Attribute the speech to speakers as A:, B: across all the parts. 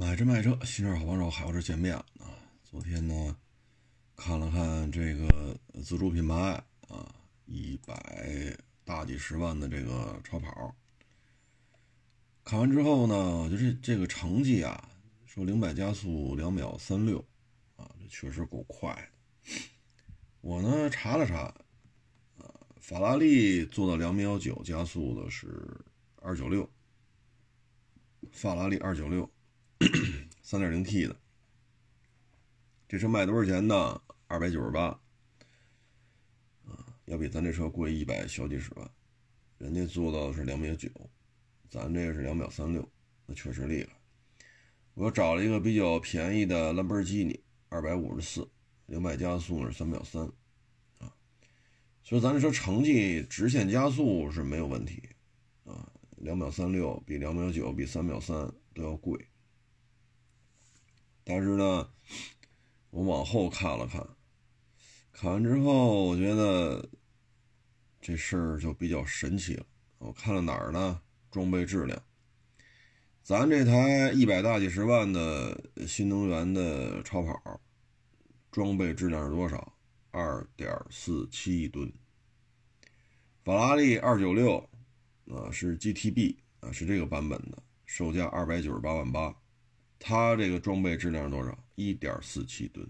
A: 买车卖车，新车好帮手，海沃车见面啊！昨天呢，看了看这个自主品牌啊，一百大几十万的这个超跑，看完之后呢，就是这个成绩啊，说零百加速两秒三六啊，这确实够快的。我呢查了查，啊，法拉利做到两秒九加速的是二九六，法拉利二九六。三点零 T 的，这车卖多少钱呢？二百九十八，啊，要比咱这车贵一百小几十万。人家做到的是两秒九，咱这个是两秒三六，那确实厉害。我找了一个比较便宜的兰博基尼，二百五十四，零百加速是三秒三，啊，所以咱这车成绩直线加速是没有问题，啊，两秒三六比两秒九比三秒三都要贵。但是呢，我往后看了看，看完之后，我觉得这事儿就比较神奇了。我看了哪儿呢？装备质量，咱这台一百大几十万的新能源的超跑，装备质量是多少？二点四七吨。法拉利二九六啊，是 GTB 啊，是这个版本的，售价二百九十八万八。它这个装备质量是多少？一点四七吨，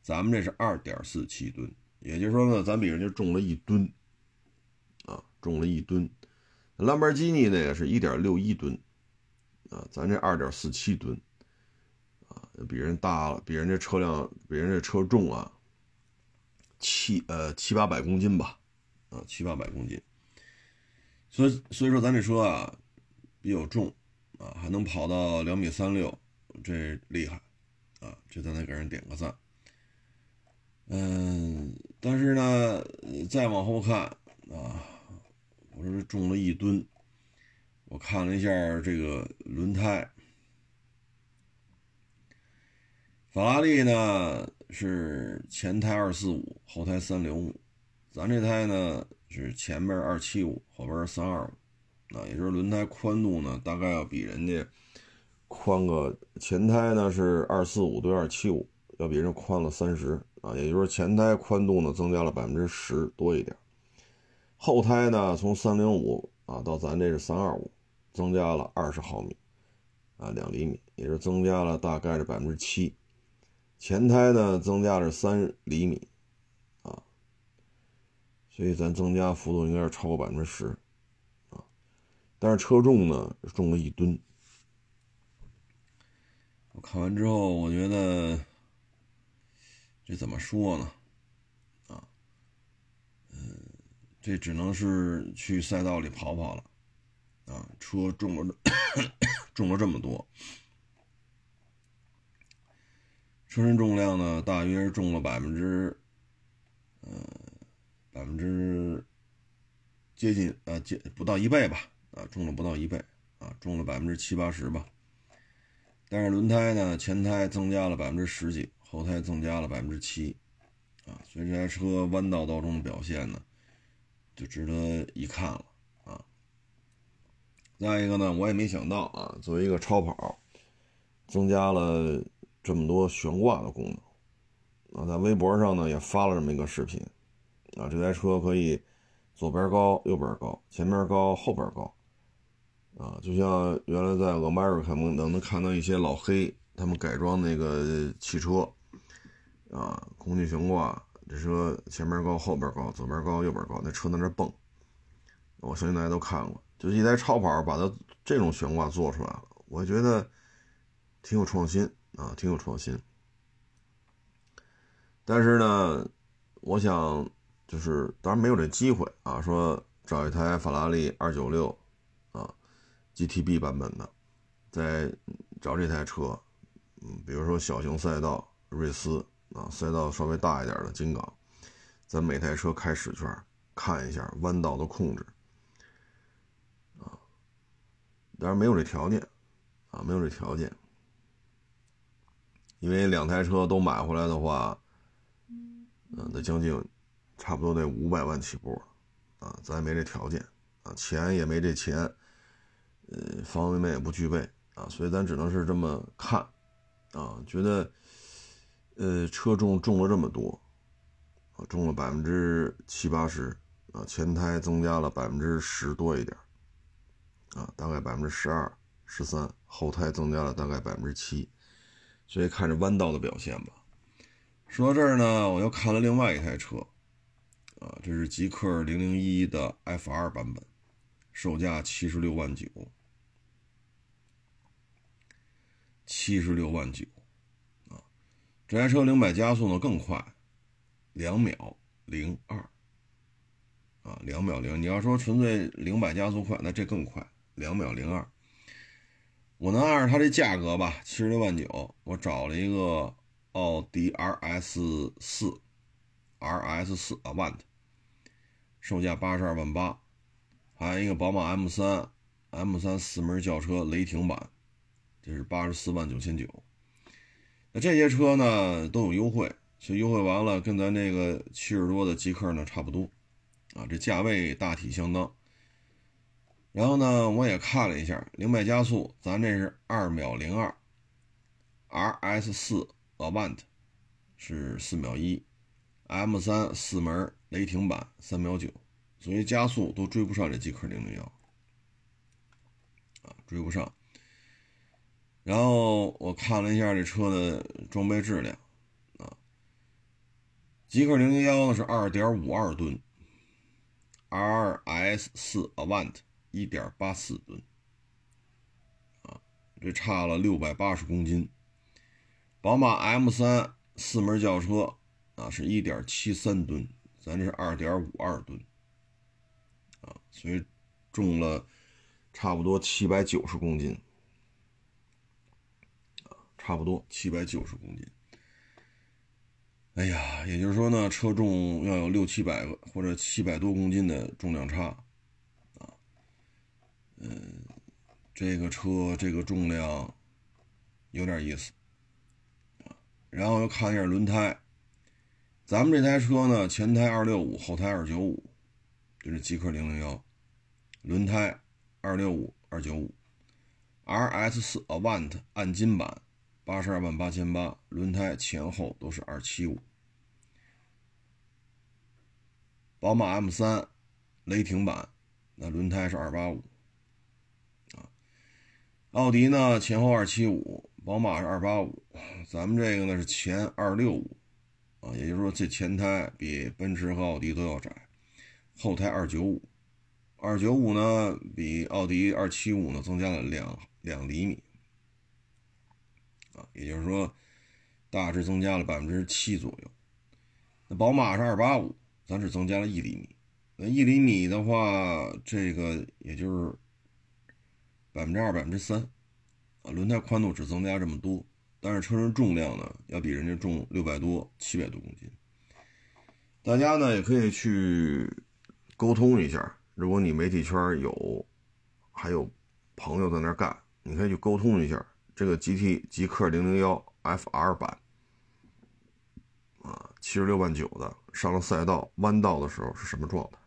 A: 咱们这是二点四七吨，也就是说呢，咱比人家重了一吨，啊，重了一吨。兰博基尼那个是一点六一吨，啊，咱这二点四七吨，啊，比人大了，比人家车辆，比人家车重啊，七呃七八百公斤吧，啊，七八百公斤。所以所以说咱这车啊比较重。啊，还能跑到两米三六，这厉害啊！这咱得给人点个赞。嗯，但是呢，再往后看啊，我说重了一吨。我看了一下这个轮胎，法拉利呢是前胎二四五，后胎三零五，咱这胎呢是前边二七五，后边三二五。啊，也就是轮胎宽度呢，大概要比人家宽个前胎呢是二四五对二七五，要比人宽了三十啊，也就是前胎宽度呢增加了百分之十多一点，后胎呢从三零五啊到咱这是三二五，增加了二十毫米啊两厘米，也是增加了大概是百分之七，前胎呢增加了三厘米啊，所以咱增加幅度应该是超过百分之十。但是车重呢，重了一吨。我看完之后，我觉得这怎么说呢？啊，嗯，这只能是去赛道里跑跑了。啊，车重了 重了这么多，车身重量呢，大约是重了百分之，呃，百分之接近呃接不到一倍吧。啊，重了不到一倍，啊，重了百分之七八十吧。但是轮胎呢，前胎增加了百分之十几，后胎增加了百分之七，啊，所以这台车弯道当中的表现呢，就值得一看了啊。再一个呢，我也没想到啊，作为一个超跑，增加了这么多悬挂的功能，啊，在微博上呢也发了这么一个视频，啊，这台车可以左边高，右边高，前面高，后边高。啊，就像原来在 America 能能看到一些老黑，他们改装那个汽车，啊，空气悬挂，这车前面高，后边高，左边高，右边高，那车在那蹦。我相信大家都看过，就一台超跑把它这种悬挂做出来了，我觉得挺有创新啊，挺有创新。但是呢，我想就是当然没有这机会啊，说找一台法拉利二九六。GTB 版本的，再找这台车，嗯，比如说小型赛道瑞斯啊，赛道稍微大一点的金港，咱每台车开十圈，看一下弯道的控制，啊，当然没有这条件，啊，没有这条件，因为两台车都买回来的话，嗯，得将近差不多得五百万起步，啊，咱也没这条件，啊，钱也没这钱。呃，方方面面也不具备啊，所以咱只能是这么看啊，觉得呃车重重了这么多啊，重了百分之七八十啊，前胎增加了百分之十多一点啊，大概百分之十二十三，后胎增加了大概百分之七，所以看着弯道的表现吧。说到这儿呢，我又看了另外一台车。啊，这是极氪零零一的 F 二版本，售价七十六万九，七十六万九，啊，这台车零百加速呢更快，两秒零二，啊，两秒零。你要说纯粹零百加速快，那这更快，两秒零二。我能按照它这价格吧，七十六万九，我找了一个奥迪 RS 四，RS 四 Avant。售价八十二万八，还有一个宝马 M 三，M 三四门轿车雷霆版，这是八十四万九千九。那这些车呢都有优惠，所以优惠完了跟咱这个七十多的极客呢差不多，啊，这价位大体相当。然后呢，我也看了一下零百加速，咱这是二秒零二，RS 四 Avant 是四秒一，M 三四门。雷霆版三秒九，所以加速都追不上这极客零零幺啊，追不上。然后我看了一下这车的装备质量啊，极氪零零幺呢是二点五二吨，RS 四 Avant 一点八四吨啊，这差了六百八十公斤。宝马 M 三四门轿车啊是一点七三吨。咱这是二点五二吨，啊，所以重了差不多七百九十公斤，差不多七百九十公斤。哎呀，也就是说呢，车重要有六七百个或者七百多公斤的重量差，啊，嗯，这个车这个重量有点意思，啊，然后又看一下轮胎。咱们这台车呢，前胎二六五，后胎二九五，这是极氪零零幺，轮胎二六五二九五，RS 四 Avant 暗金版八十二万八千八，轮胎前后都是二七五，宝马 M 三雷霆版那轮胎是二八五，啊，奥迪呢前后二七五，宝马是二八五，咱们这个呢是前二六五。啊，也就是说，这前胎比奔驰和奥迪都要窄，后胎二九五，二九五呢比奥迪二七五呢增加了两两厘米，也就是说，大致增加了百分之七左右。那宝马是二八五，咱只增加了一厘米，那一厘米的话，这个也就是百分之二、百分之三，啊，轮胎宽度只增加这么多。但是车身重量呢，要比人家重六百多、七百多公斤。大家呢也可以去沟通一下，如果你媒体圈有还有朋友在那干，你可以去沟通一下这个 GT 极氪零零幺 FR 版啊，七十六万九的上了赛道弯道的时候是什么状态？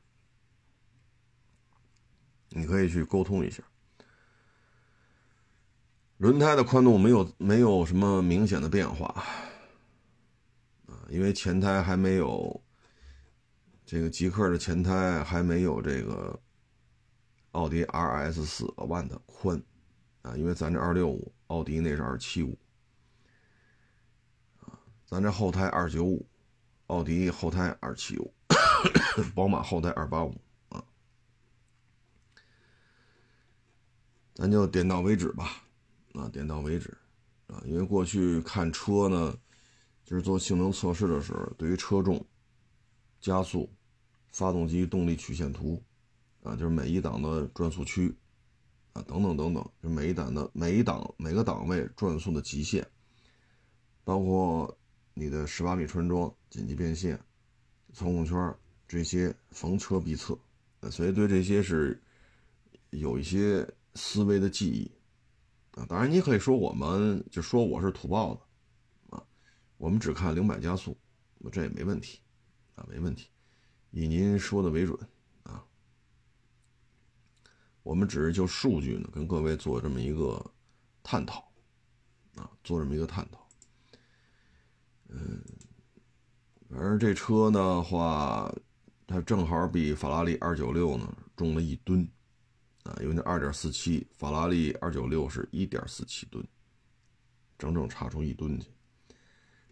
A: 你可以去沟通一下。轮胎的宽度没有没有什么明显的变化，啊，因为前胎还没有这个极氪的前胎还没有这个奥迪 RS 四 Avant 宽，啊，因为咱这二六五，奥迪那是二七五，啊，咱这后胎二九五，奥迪后胎二七五，宝马后胎二八五，啊，咱就点到为止吧。啊，点到为止，啊，因为过去看车呢，就是做性能测试的时候，对于车重、加速、发动机动力曲线图，啊，就是每一档的转速区，啊，等等等等，就每一档的每一档每个档位转速的极限，包括你的十八米穿桩、紧急变线、操控圈这些逢车必测，所以对这些是有一些思维的记忆。啊，当然你可以说我们就说我是土包子，啊，我们只看零百加速，这也没问题，啊，没问题，以您说的为准，我们只是就数据呢跟各位做这么一个探讨啊，做这么一个探讨。嗯，反正这车的话，它正好比法拉利二九六呢重了一吨啊，因为那二点四七，法拉利二九六是一点四七吨，整整差出一吨去。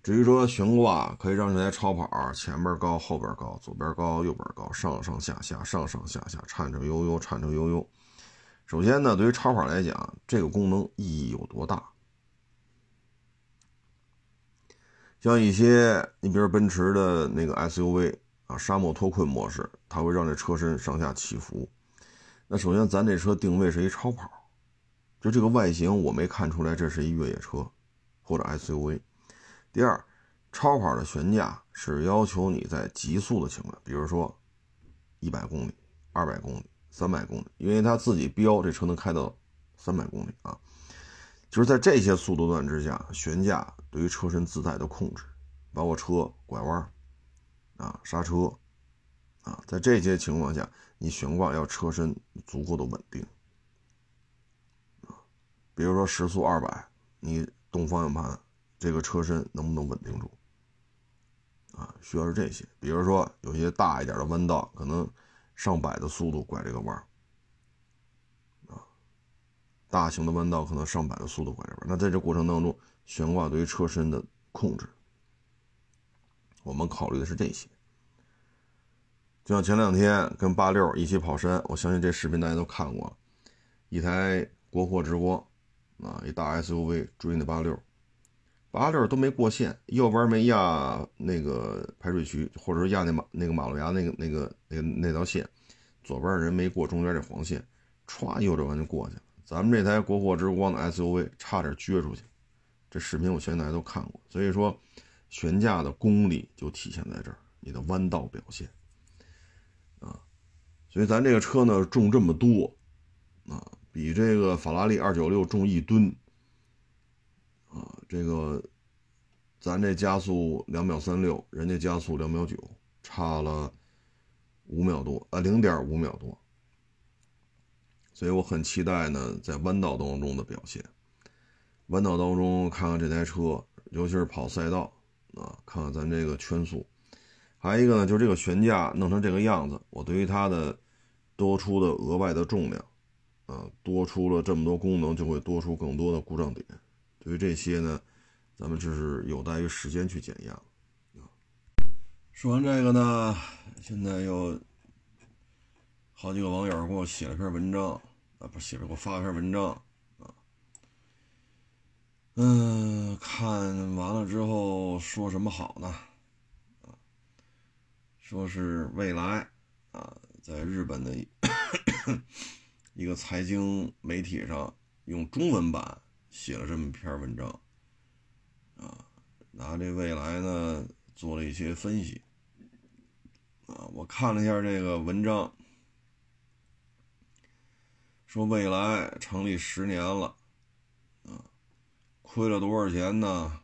A: 至于说悬挂，可以让这台超跑前边高后边高，左边高右边高，上上下下上上下下颤颤悠悠颤颤悠悠。首先呢，对于超跑来讲，这个功能意义有多大？像一些，你比如奔驰的那个 SUV 啊，沙漠脱困模式，它会让这车身上下起伏。那首先，咱这车定位是一超跑，就这个外形，我没看出来这是一越野车或者 SUV。第二，超跑的悬架是要求你在极速的情况，比如说一百公里、二百公里、三百公里，因为它自己标这车能开到三百公里啊。就是在这些速度段之下，悬架对于车身自带的控制，包括车拐弯啊、刹车啊，在这些情况下，你悬挂要车身足够的稳定啊。比如说时速二百，你动方向盘，这个车身能不能稳定住啊？需要是这些。比如说有些大一点的弯道，可能上百的速度拐这个弯啊大型的弯道可能上百的速度拐这边，那在这过程当中，悬挂对于车身的控制，我们考虑的是这些。就像前两天跟八六一起跑山，我相信这视频大家都看过，一台国货之光啊，一大 SUV 追那八六，八六都没过线，右边没压那个排水渠，或者说压那马那个马路牙那个那个那那条线，左边人没过中间这黄线，歘，右转弯就过去了。咱们这台国货之光的 SUV 差点撅出去，这视频我相信大家都看过。所以说，悬架的功力就体现在这儿，你的弯道表现啊。所以咱这个车呢重这么多啊，比这个法拉利296重一吨啊。这个咱这加速两秒三六，人家加速两秒九，差了五秒多啊，零点五秒多。所以我很期待呢，在弯道当中的表现。弯道当中看看这台车，尤其是跑赛道啊，看看咱这个圈速。还有一个呢，就是这个悬架弄成这个样子，我对于它的多出的额外的重量，啊，多出了这么多功能，就会多出更多的故障点。对于这些呢，咱们这是有待于时间去检验啊。说完这个呢，现在又好几个网友给我写了篇文章。啊，不写了给我发了篇文章啊，嗯，看完了之后说什么好呢？啊，说是未来啊，在日本的 一个财经媒体上用中文版写了这么篇文章啊，拿这未来呢做了一些分析啊，我看了一下这个文章。说未来成立十年了，啊，亏了多少钱呢？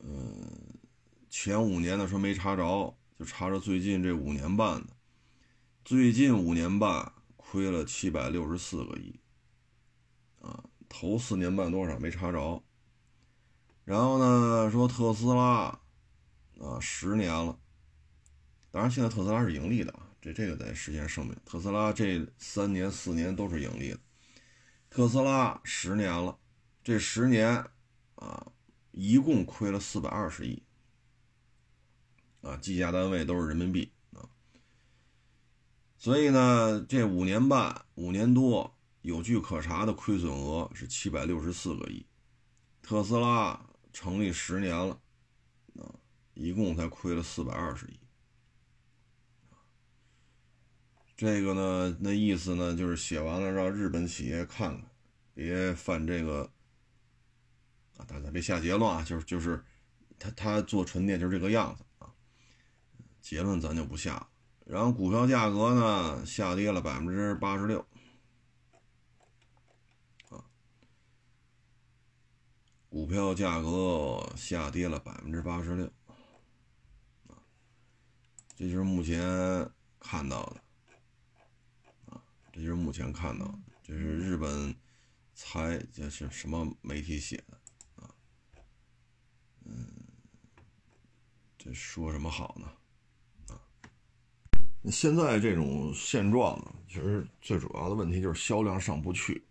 A: 嗯，前五年的时候没查着，就查着最近这五年半的，最近五年半亏了七百六十四个亿，头四年半多少没查着。然后呢，说特斯拉，啊，十年了，当然现在特斯拉是盈利的啊。这这个得实现声明，特斯拉这三年四年都是盈利的。特斯拉十年了，这十年啊，一共亏了四百二十亿啊，计价单位都是人民币啊。所以呢，这五年半、五年多有据可查的亏损额是七百六十四个亿。特斯拉成立十年了啊，一共才亏了四百二十亿。这个呢，那意思呢，就是写完了让日本企业看看，别犯这个啊，大家别下结论啊，就是就是，他他做纯电就是这个样子啊，结论咱就不下了。然后股票价格呢下跌了百分之八十六，股票价格下跌了百分之八十六，啊，这就是目前看到的。这就是目前看到，这是日本猜这是什么媒体写的啊？嗯，这说什么好呢？啊，现在这种现状呢，其实最主要的问题就是销量上不去。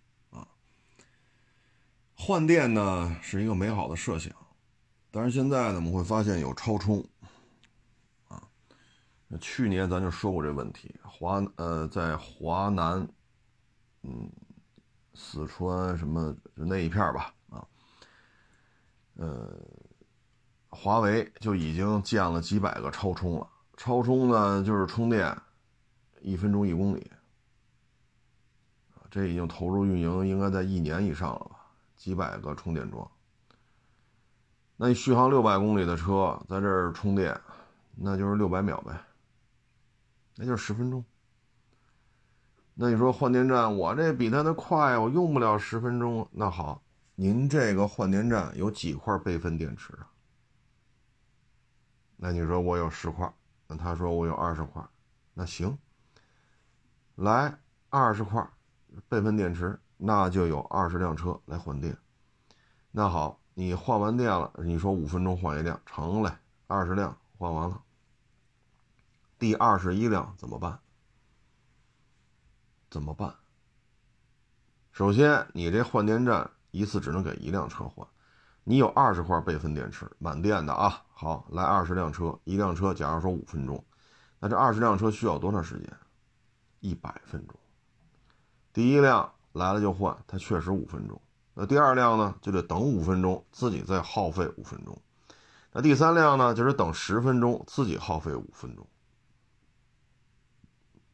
A: 换电呢是一个美好的设想，但是现在呢，我们会发现有超充啊。去年咱就说过这问题，华呃在华南，嗯。四川什么那一片吧，啊，呃，华为就已经建了几百个超充了。超充呢，就是充电，一分钟一公里，这已经投入运营，应该在一年以上了？几百个充电桩，那你续航六百公里的车在这儿充电，那就是六百秒呗，那就是十分钟。那你说换电站，我这比它的快，我用不了十分钟。那好，您这个换电站有几块备份电池啊？那你说我有十块，那他说我有二十块，那行，来二十块备份电池，那就有二十辆车来换电。那好，你换完电了，你说五分钟换一辆，成嘞，二十辆换完了，第二十一辆怎么办？怎么办？首先，你这换电站一次只能给一辆车换，你有二十块备份电池，满电的啊。好，来二十辆车，一辆车假如说五分钟，那这二十辆车需要多长时间？一百分钟。第一辆来了就换，它确实五分钟。那第二辆呢，就得等五分钟，自己再耗费五分钟。那第三辆呢，就是等十分钟，自己耗费五分钟。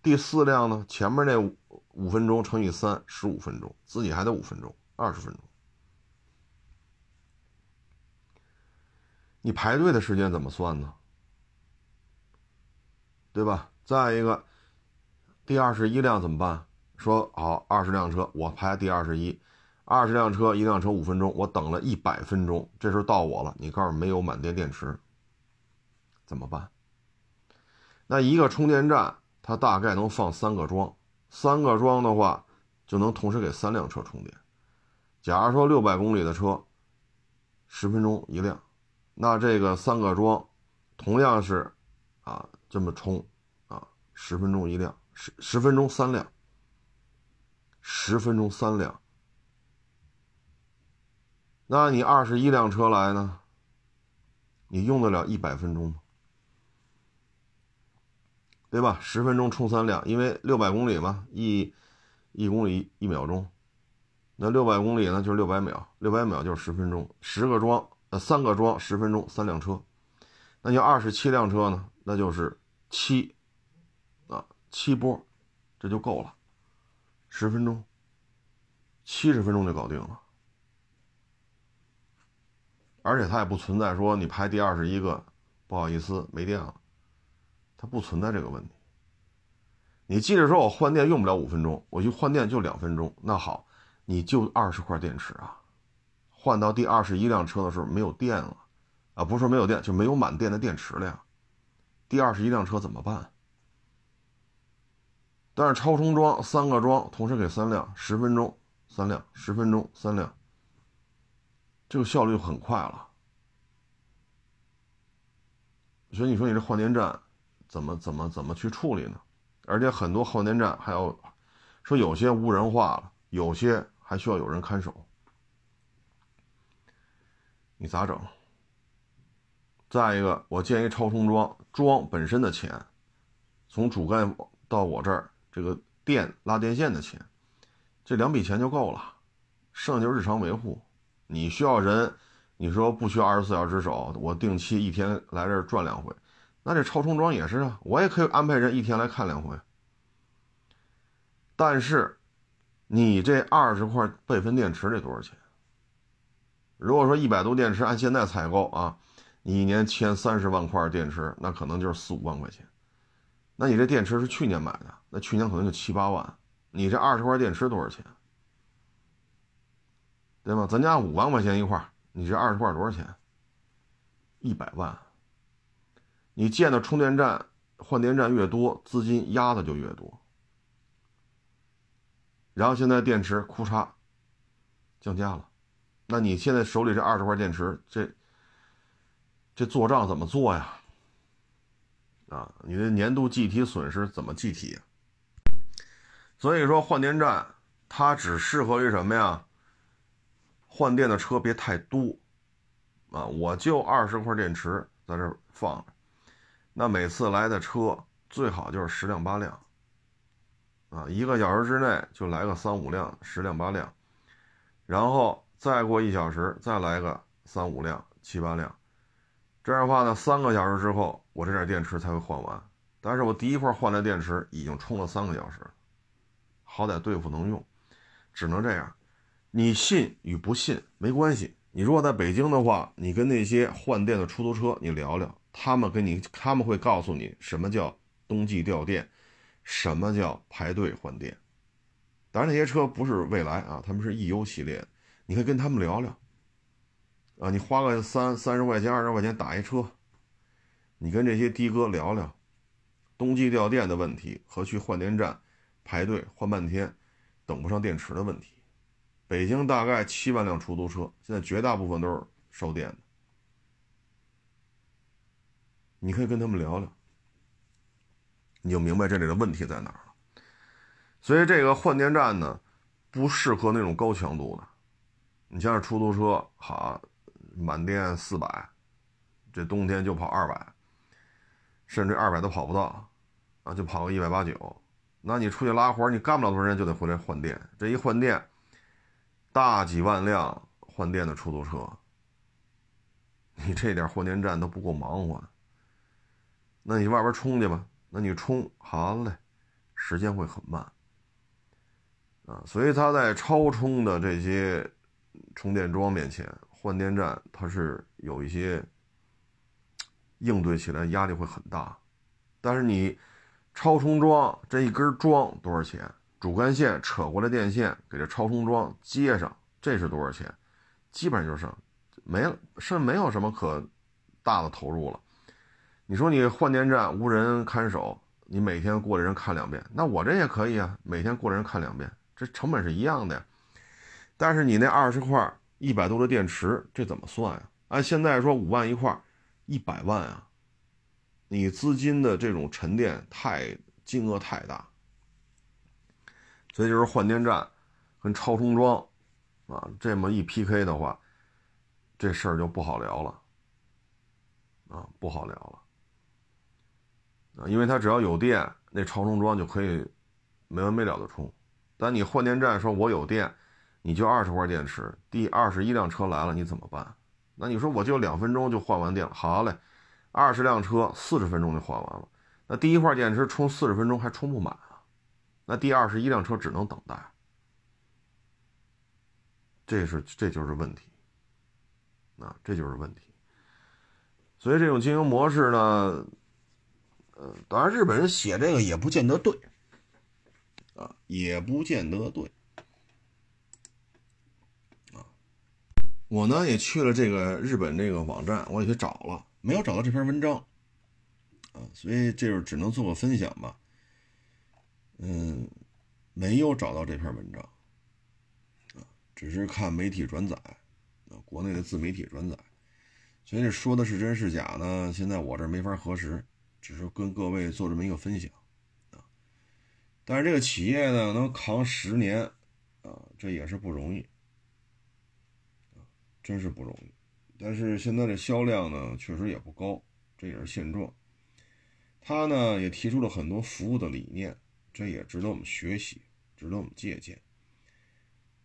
A: 第四辆呢，前面那五。五分钟乘以三，十五分钟，自己还得五分钟，二十分钟。你排队的时间怎么算呢？对吧？再一个，第二十一辆怎么办？说好二十辆车，我排第二十一，二十辆车，一辆车五分钟，我等了一百分钟，这时候到我了，你告诉没有满电电池，怎么办？那一个充电站，它大概能放三个桩。三个桩的话，就能同时给三辆车充电。假如说六百公里的车，十分钟一辆，那这个三个桩，同样是，啊，这么充，啊，十分钟一辆，十十分钟三辆，十分钟三辆。那你二十一辆车来呢？你用得了一百分钟吗？对吧？十分钟充三辆，因为六百公里嘛，一一公里一秒钟，那六百公里呢就是六百秒，六百秒就是十分钟，十个桩，呃，三个桩，十分钟三辆车，那就二十七辆车呢，那就是七，啊，七波，这就够了，十分钟，七十分钟就搞定了，而且它也不存在说你排第二十一个，不好意思没电了。它不存在这个问题。你记着说，我换电用不了五分钟，我去换电就两分钟。那好，你就二十块电池啊，换到第二十一辆车的时候没有电了，啊，不是没有电，就没有满电的电池了呀。第二十一辆车怎么办？但是超充桩三个桩同时给三辆，十分钟三辆，十分钟三辆，这个效率很快了。所以你说你这换电站？怎么怎么怎么去处理呢？而且很多换电站还要说有些无人化了，有些还需要有人看守，你咋整？再一个，我建一超充桩，桩本身的钱，从主干到我这儿这个电拉电线的钱，这两笔钱就够了，剩下就日常维护。你需要人，你说不需要二十四小时守，我定期一天来这儿转两回。那这超充桩也是啊，我也可以安排人一天来看两回。但是，你这二十块备份电池得多少钱？如果说一百度电池按现在采购啊，你一年签三十万块电池，那可能就是四五万块钱。那你这电池是去年买的，那去年可能就七八万。你这二十块电池多少钱？对吗？咱家五万块钱一块，你这二十块多少钱？一百万。你建的充电站、换电站越多，资金压的就越多。然后现在电池库嚓，降价了。那你现在手里这二十块电池，这这做账怎么做呀？啊，你的年度计提损失怎么计提？所以说换电站它只适合于什么呀？换电的车别太多啊，我就二十块电池在这放着，那每次来的车最好就是十辆八辆啊，一个小时之内就来个三五辆、十辆八辆，然后。再过一小时，再来个三五辆、七八辆，这样的话呢，三个小时之后，我这点电池才会换完。但是我第一块换的电池已经充了三个小时，好歹对付能用，只能这样。你信与不信没关系。你如果在北京的话，你跟那些换电的出租车你聊聊，他们跟你他们会告诉你什么叫冬季掉电，什么叫排队换电。当然那些车不是蔚来啊，他们是 EU 系列。你可以跟他们聊聊，啊，你花个三三十块钱、二十块钱打一车，你跟这些的哥聊聊，冬季掉电的问题和去换电站排队换半天等不上电池的问题。北京大概七万辆出租车，现在绝大部分都是烧电的，你可以跟他们聊聊，你就明白这里的问题在哪儿了。所以这个换电站呢，不适合那种高强度的。你像是出租车，好，满电四百，这冬天就跑二百，甚至二百都跑不到，啊，就跑个一百八九。那你出去拉活，你干不了多长时间就得回来换电。这一换电，大几万辆换电的出租车，你这点换电站都不够忙活。那你外边充去吧，那你充好嘞，时间会很慢，啊，所以它在超充的这些。充电桩面前，换电站它是有一些应对起来压力会很大，但是你超充桩这一根桩多少钱？主干线扯过来电线给这超充桩接上，这是多少钱？基本上就剩没了，剩没有什么可大的投入了。你说你换电站无人看守，你每天过来人看两遍，那我这也可以啊，每天过来人看两遍，这成本是一样的呀。但是你那二十块一百多的电池，这怎么算呀？按现在说五万一块，一百万啊！你资金的这种沉淀太金额太大，所以就是换电站跟超充桩啊，这么一 PK 的话，这事儿就不好聊了啊，不好聊了啊，因为它只要有电，那超充桩就可以没完没了的充，但你换电站说我有电。你就二十块电池，第二十一辆车来了，你怎么办？那你说我就两分钟就换完电了，好嘞，二十辆车四十分钟就换完了，那第一块电池充四十分钟还充不满啊，那第二十一辆车只能等待，这是这就是问题，啊，这就是问题。所以这种经营模式呢，呃，当然日本人写这个也不见得对，啊，也不见得对。我呢也去了这个日本这个网站，我也去找了，没有找到这篇文章，啊，所以这就只能做个分享吧。嗯，没有找到这篇文章，啊，只是看媒体转载，啊，国内的自媒体转载，所以这说的是真是假呢？现在我这没法核实，只是跟各位做这么一个分享，啊，但是这个企业呢能扛十年，啊，这也是不容易。真是不容易，但是现在的销量呢，确实也不高，这也是现状。他呢也提出了很多服务的理念，这也值得我们学习，值得我们借鉴。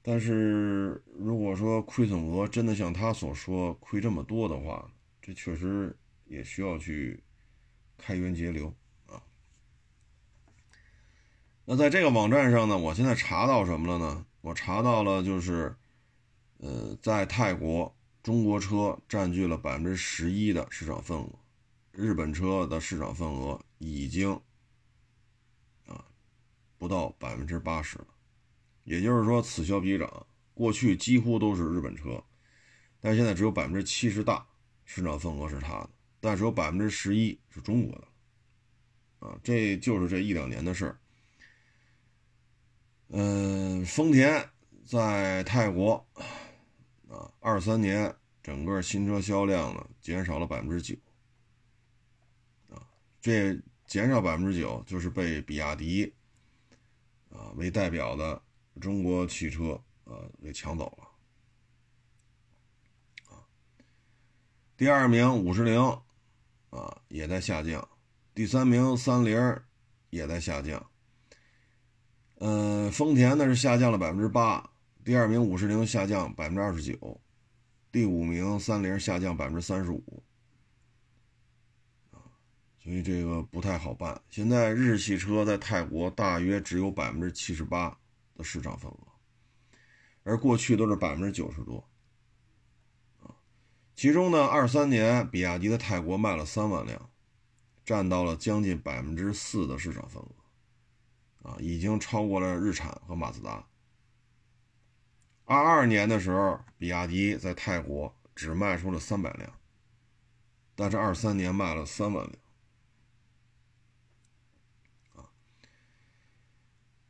A: 但是如果说亏损额真的像他所说亏这么多的话，这确实也需要去开源节流啊。那在这个网站上呢，我现在查到什么了呢？我查到了就是。呃，在泰国，中国车占据了百分之十一的市场份额，日本车的市场份额已经啊不到百分之八十了，也就是说此消彼长，过去几乎都是日本车，但现在只有百分之七十大市场份额是它的，但是有百分之十一是中国的，啊，这就是这一两年的事儿。嗯，丰田。在泰国啊，二三年整个新车销量呢减少了百分之九啊，这减少百分之九就是被比亚迪啊为代表的中国汽车啊给抢走了啊。第二名五十铃啊也在下降，第三名三菱也在下降。嗯，丰田呢是下降了百分之八，第二名五十铃下降百分之二十九，第五名三菱下降百分之三十五，所以这个不太好办。现在日系车在泰国大约只有百分之七十八的市场份额，而过去都是百分之九十多，其中呢，二三年比亚迪在泰国卖了三万辆，占到了将近百分之四的市场份额。啊，已经超过了日产和马自达。二二年的时候，比亚迪在泰国只卖出了三百辆，但是二三年卖了三万辆。啊，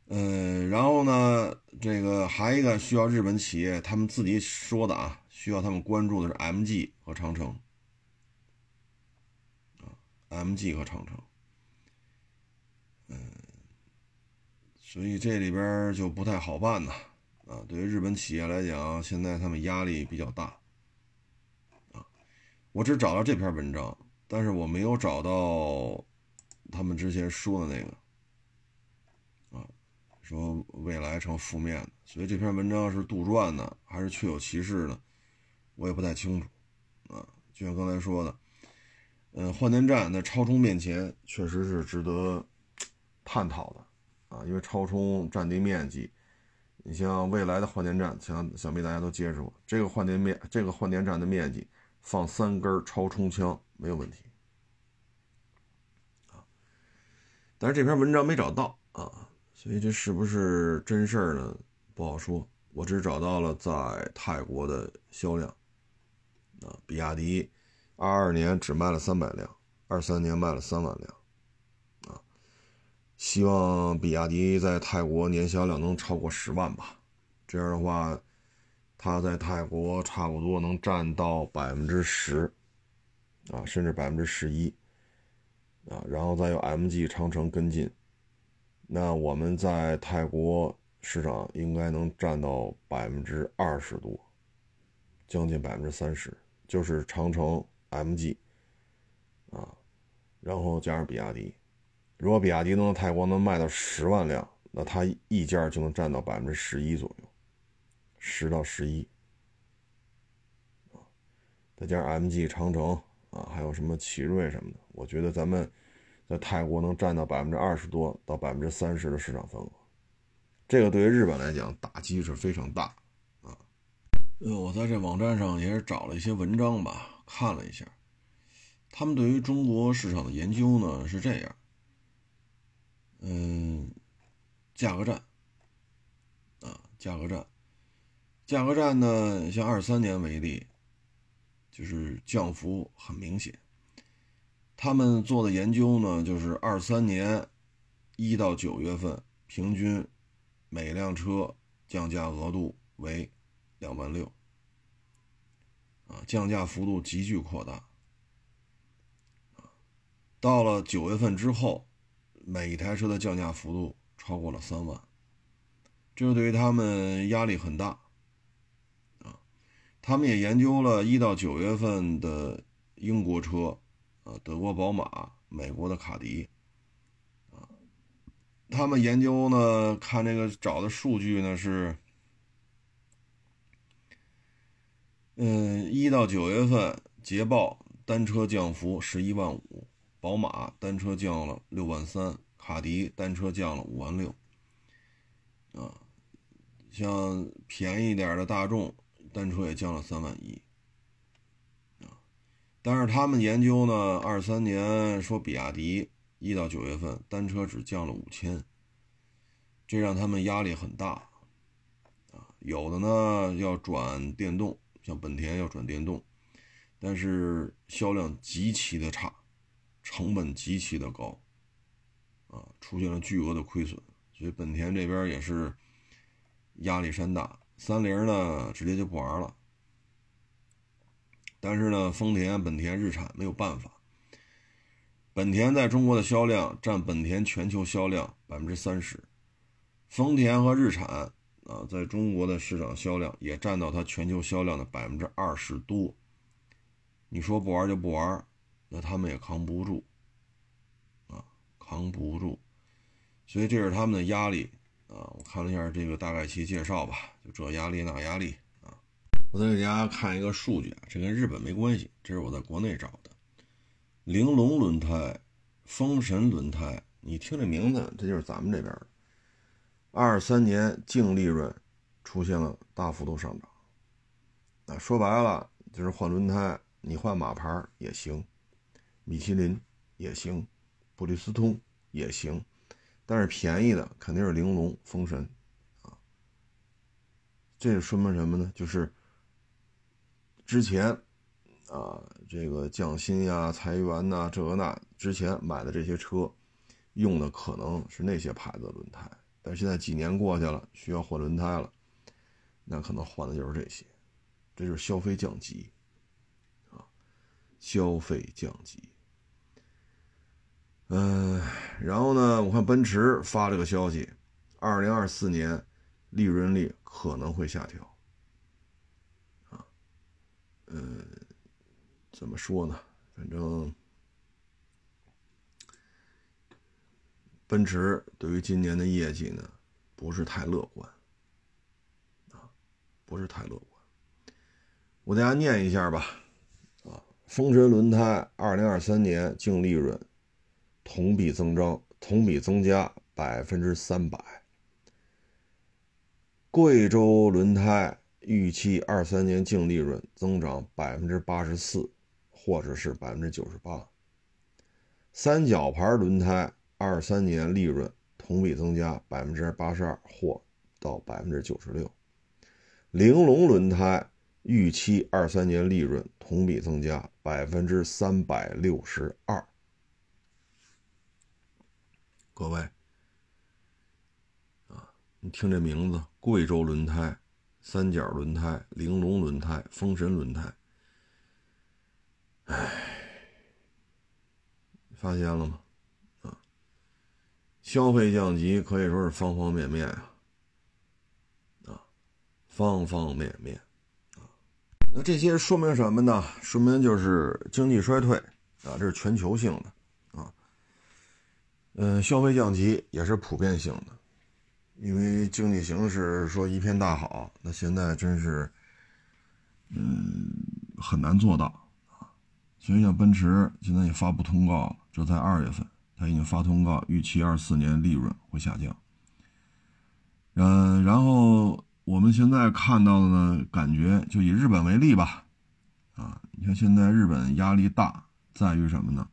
A: 嗯，然后呢，这个还一个需要日本企业他们自己说的啊，需要他们关注的是 MG 和长城。，MG 和长城。嗯。所以这里边就不太好办呐，啊对于日本企业来讲，现在他们压力比较大，啊，我只找到这篇文章，但是我没有找到他们之前说的那个，啊，说未来成负面的，所以这篇文章是杜撰的还是确有其事的，我也不太清楚，啊，就像刚才说的，嗯，换电站在超充面前确实是值得探讨的。啊，因为超充占地面积，你像未来的换电站，想想必大家都接触过，这个换电面，这个换电站的面积放三根超充枪没有问题。啊，但是这篇文章没找到啊，所以这是不是真事儿呢？不好说。我只找到了在泰国的销量，啊，比亚迪二二年只卖了三百辆，二三年卖了三万辆。希望比亚迪在泰国年销量能超过十万吧，这样的话，它在泰国差不多能占到百分之十，啊，甚至百分之十一，啊，然后再有 MG 长城跟进，那我们在泰国市场应该能占到百分之二十多，将近百分之三十，就是长城 MG，啊，然后加上比亚迪。如果比亚迪能在泰国能卖到十万辆，那它一家就能占到百分之十一左右，十到十一，啊，再加上 MG 长城啊，还有什么奇瑞什么的，我觉得咱们在泰国能占到百分之二十多到百分之三十的市场份额，这个对于日本来讲打击是非常大，啊，呃，我在这网站上也是找了一些文章吧，看了一下，他们对于中国市场的研究呢是这样。嗯，价格战啊，价格战，价格战呢？像二三年为例，就是降幅很明显。他们做的研究呢，就是二三年一到九月份平均每辆车降价额度为两万六，啊，降价幅度急剧扩大。到了九月份之后。每一台车的降价幅度超过了三万，这对于他们压力很大啊。他们也研究了一到九月份的英国车，啊，德国宝马、美国的卡迪，啊，他们研究呢，看这个找的数据呢是，嗯，一到九月份捷豹单车降幅十一万五。宝马单车降了六万三，卡迪单车降了五万六，啊，像便宜点的大众单车也降了三万一，啊，但是他们研究呢，二三年说比亚迪一到九月份单车只降了五千，这让他们压力很大，啊，有的呢要转电动，像本田要转电动，但是销量极其的差。成本极其的高，啊，出现了巨额的亏损，所以本田这边也是压力山大三菱呢直接就不玩了。但是呢，丰田、本田、日产没有办法。本田在中国的销量占本田全球销量百分之三十，丰田和日产啊，在中国的市场销量也占到它全球销量的百分之二十多。你说不玩就不玩，那他们也扛不住啊，扛不住。所以这是他们的压力啊！我看了一下这个大概其介绍吧，就这压力那压力啊。我再给大家看一个数据啊，这跟日本没关系，这是我在国内找的。玲珑轮胎、风神轮胎，你听这名字，这就是咱们这边的。二三年净利润出现了大幅度上涨。啊，说白了就是换轮胎，你换马牌也行，米其林也行，布里斯通也行。但是便宜的肯定是玲珑、风神，啊，这说明什么呢？就是之前啊，这个降薪呀、裁员呐，这个那，之前买的这些车用的可能是那些牌子的轮胎，但现在几年过去了，需要换轮胎了，那可能换的就是这些，这就是消费降级啊，消费降级。嗯，然后呢？我看奔驰发了个消息，二零二四年利润率可能会下调。啊，嗯，怎么说呢？反正奔驰对于今年的业绩呢，不是太乐观。啊，不是太乐观。我给大家念一下吧。啊，风神轮胎二零二三年净利润。同比增长，同比增加百分之三百。贵州轮胎预期二三年净利润增长百分之八十四，或者是百分之九十八。三角牌轮胎二三年利润同比增加百分之八十二，或到百分之九十六。玲珑轮胎预期二三年利润同比增加百分之三百六十二。各位，啊，你听这名字：贵州轮胎、三角轮胎、玲珑轮胎、风神轮胎。哎，发现了吗？啊，消费降级可以说是方方面面啊，啊，方方面面啊。那这些说明什么呢？说明就是经济衰退啊，这是全球性的。嗯，消费降级也是普遍性的，因为经济形势说一片大好，那现在真是，嗯，很难做到啊。所以像奔驰现在也发布通告，这在二月份，他已经发通告，预期二四年利润会下降。嗯，然后我们现在看到的呢，感觉就以日本为例吧，啊，你看现在日本压力大在于什么呢？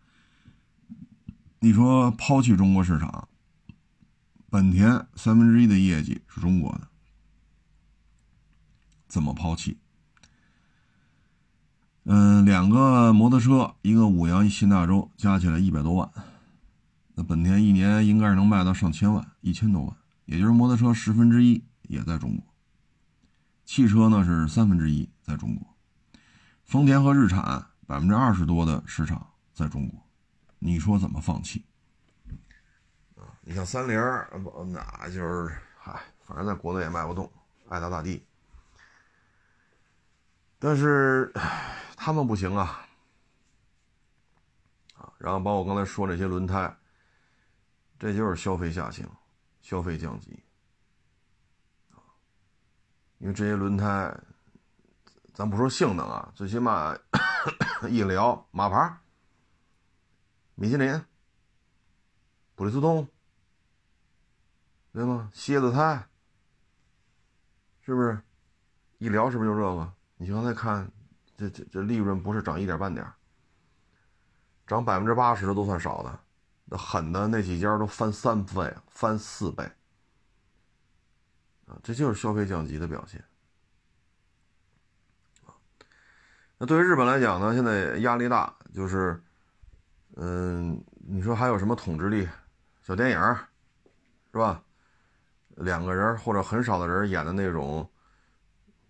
A: 你说抛弃中国市场，本田三分之一的业绩是中国的，怎么抛弃？嗯，两个摩托车，一个五羊，新大洲，加起来一百多万，那本田一年应该是能卖到上千万，一千多万，也就是摩托车十分之一也在中国，汽车呢是三分之一在中国，丰田和日产百分之二十多的市场在中国。你说怎么放弃？啊，你像三菱不，那就是嗨，反正在国内也卖不动，爱咋咋地。但是他们不行啊，啊，然后包括刚才说那些轮胎，这就是消费下行，消费降级，因为这些轮胎，咱不说性能啊，最起码 一聊马牌。米其林、普利司通，对吗？蝎子胎，是不是？一聊是不是就这个？你刚才看，这这这利润不是涨一点半点，涨百分之八十的都算少的，那狠的那几家都翻三倍、翻四倍，啊，这就是消费降级的表现。那对于日本来讲呢，现在压力大，就是。嗯，你说还有什么统治力？小电影是吧？两个人或者很少的人演的那种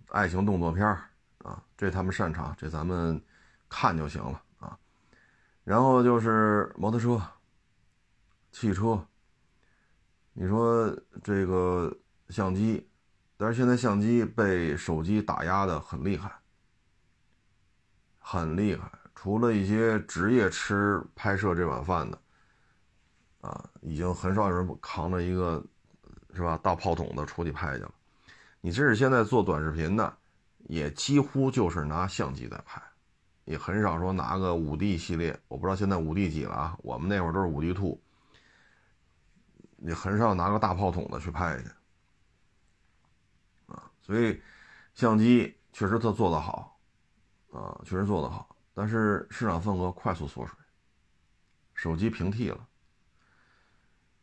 A: 爱情动作片啊，这他们擅长，这咱们看就行了啊。然后就是摩托车、汽车，你说这个相机，但是现在相机被手机打压的很厉害，很厉害。除了一些职业吃拍摄这碗饭的，啊，已经很少有人扛着一个，是吧？大炮筒的出去拍去了。你即使现在做短视频的，也几乎就是拿相机在拍，也很少说拿个五 D 系列。我不知道现在五 D 几了啊？我们那会儿都是五 D Two，你很少拿个大炮筒的去拍去，啊，所以相机确实它做得好，啊，确实做得好。但是市场份额快速缩水，手机平替了，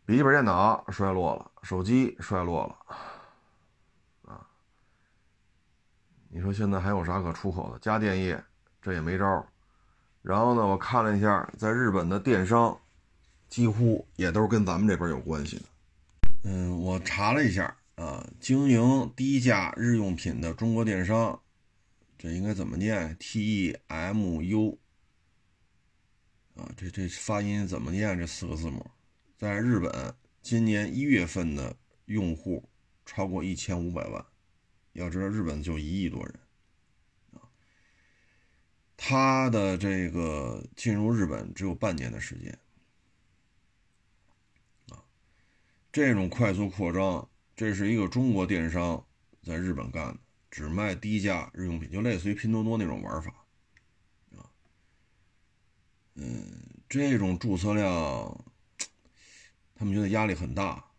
A: 笔记本电脑衰落了，手机衰落了，啊，你说现在还有啥可出口的？家电业这也没招然后呢，我看了一下，在日本的电商几乎也都是跟咱们这边有关系的。嗯，我查了一下啊，经营低价日用品的中国电商。这应该怎么念？T E M U 啊，这这发音怎么念？这四个字母，在日本今年一月份的用户超过一千五百万。要知道，日本就一亿多人啊，他的这个进入日本只有半年的时间啊，这种快速扩张，这是一个中国电商在日本干的。只卖低价日用品，就类似于拼多多那种玩法，啊，嗯，这种注册量，他们觉得压力很大，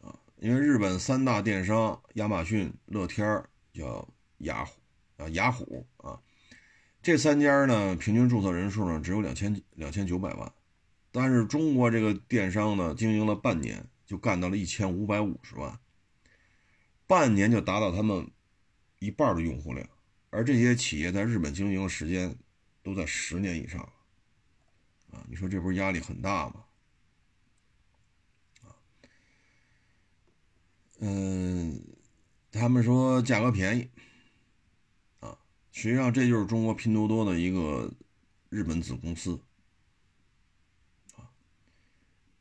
A: 啊，因为日本三大电商亚马逊、乐天叫雅虎啊，雅虎啊，这三家呢，平均注册人数呢只有两千两千九百万，但是中国这个电商呢，经营了半年就干到了一千五百五十万，半年就达到他们。一半的用户量，而这些企业在日本经营的时间都在十年以上啊！你说这不是压力很大吗？啊，嗯，他们说价格便宜啊，实际上这就是中国拼多多的一个日本子公司啊。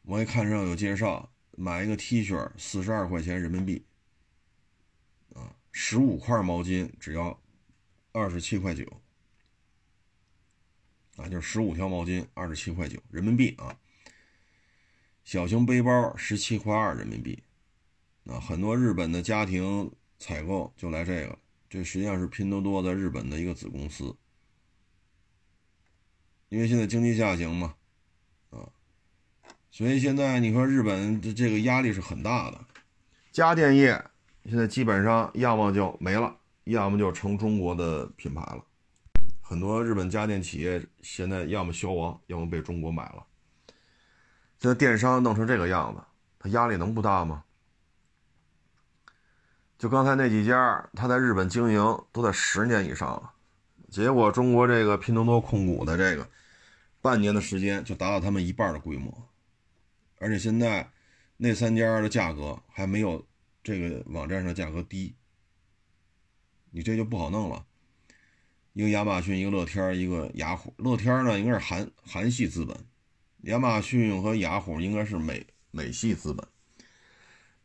A: 我也看上有介绍，买一个 T 恤四十二块钱人民币。十五块毛巾只要二十七块九，啊，就是十五条毛巾二十七块九人民币啊。小型背包十七块二人民币，啊，很多日本的家庭采购就来这个，这实际上是拼多多在日本的一个子公司，因为现在经济下行嘛，啊，所以现在你说日本的这个压力是很大的，家电业。现在基本上要么就没了，要么就成中国的品牌了。很多日本家电企业现在要么消亡，要么被中国买了。现在电商弄成这个样子，他压力能不大吗？就刚才那几家，他在日本经营都在十年以上了，结果中国这个拼多多控股的这个，半年的时间就达到他们一半的规模，而且现在那三家的价格还没有。这个网站上价格低，你这就不好弄了。一个亚马逊，一个乐天，一个雅虎。乐天呢应该是韩韩系资本，亚马逊和雅虎应该是美美系资本。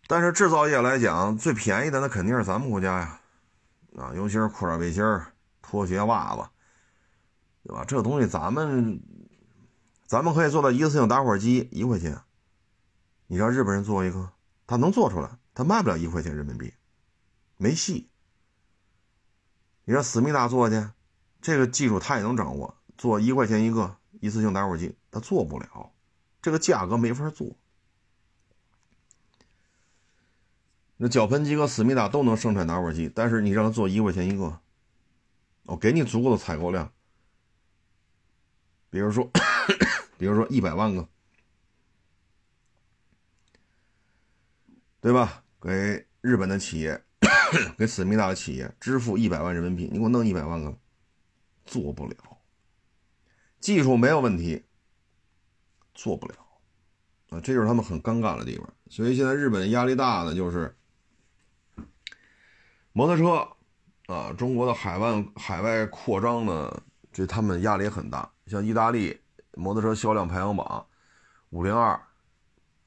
A: 但是制造业来讲，最便宜的那肯定是咱们国家呀，啊，尤其是裤衩背心拖鞋、袜子，对吧？这东西咱们咱们可以做到一次性打火机一块钱，你让日本人做一个，他能做出来。他卖不了一块钱人民币，没戏。你让思密达做去，这个技术他也能掌握，做一块钱一个一次性打火机，他做不了，这个价格没法做。那脚盆机和思密达都能生产打火机，但是你让他做一块钱一个，我给你足够的采购量，比如说，比如说一百万个，对吧？给日本的企业，给思密达的企业支付一百万人民币，你给我弄一百万个，做不了。技术没有问题，做不了啊，这就是他们很尴尬的地方。所以现在日本压力大的就是摩托车啊，中国的海外海外扩张呢，这他们压力也很大。像意大利摩托车销量排行榜，五零二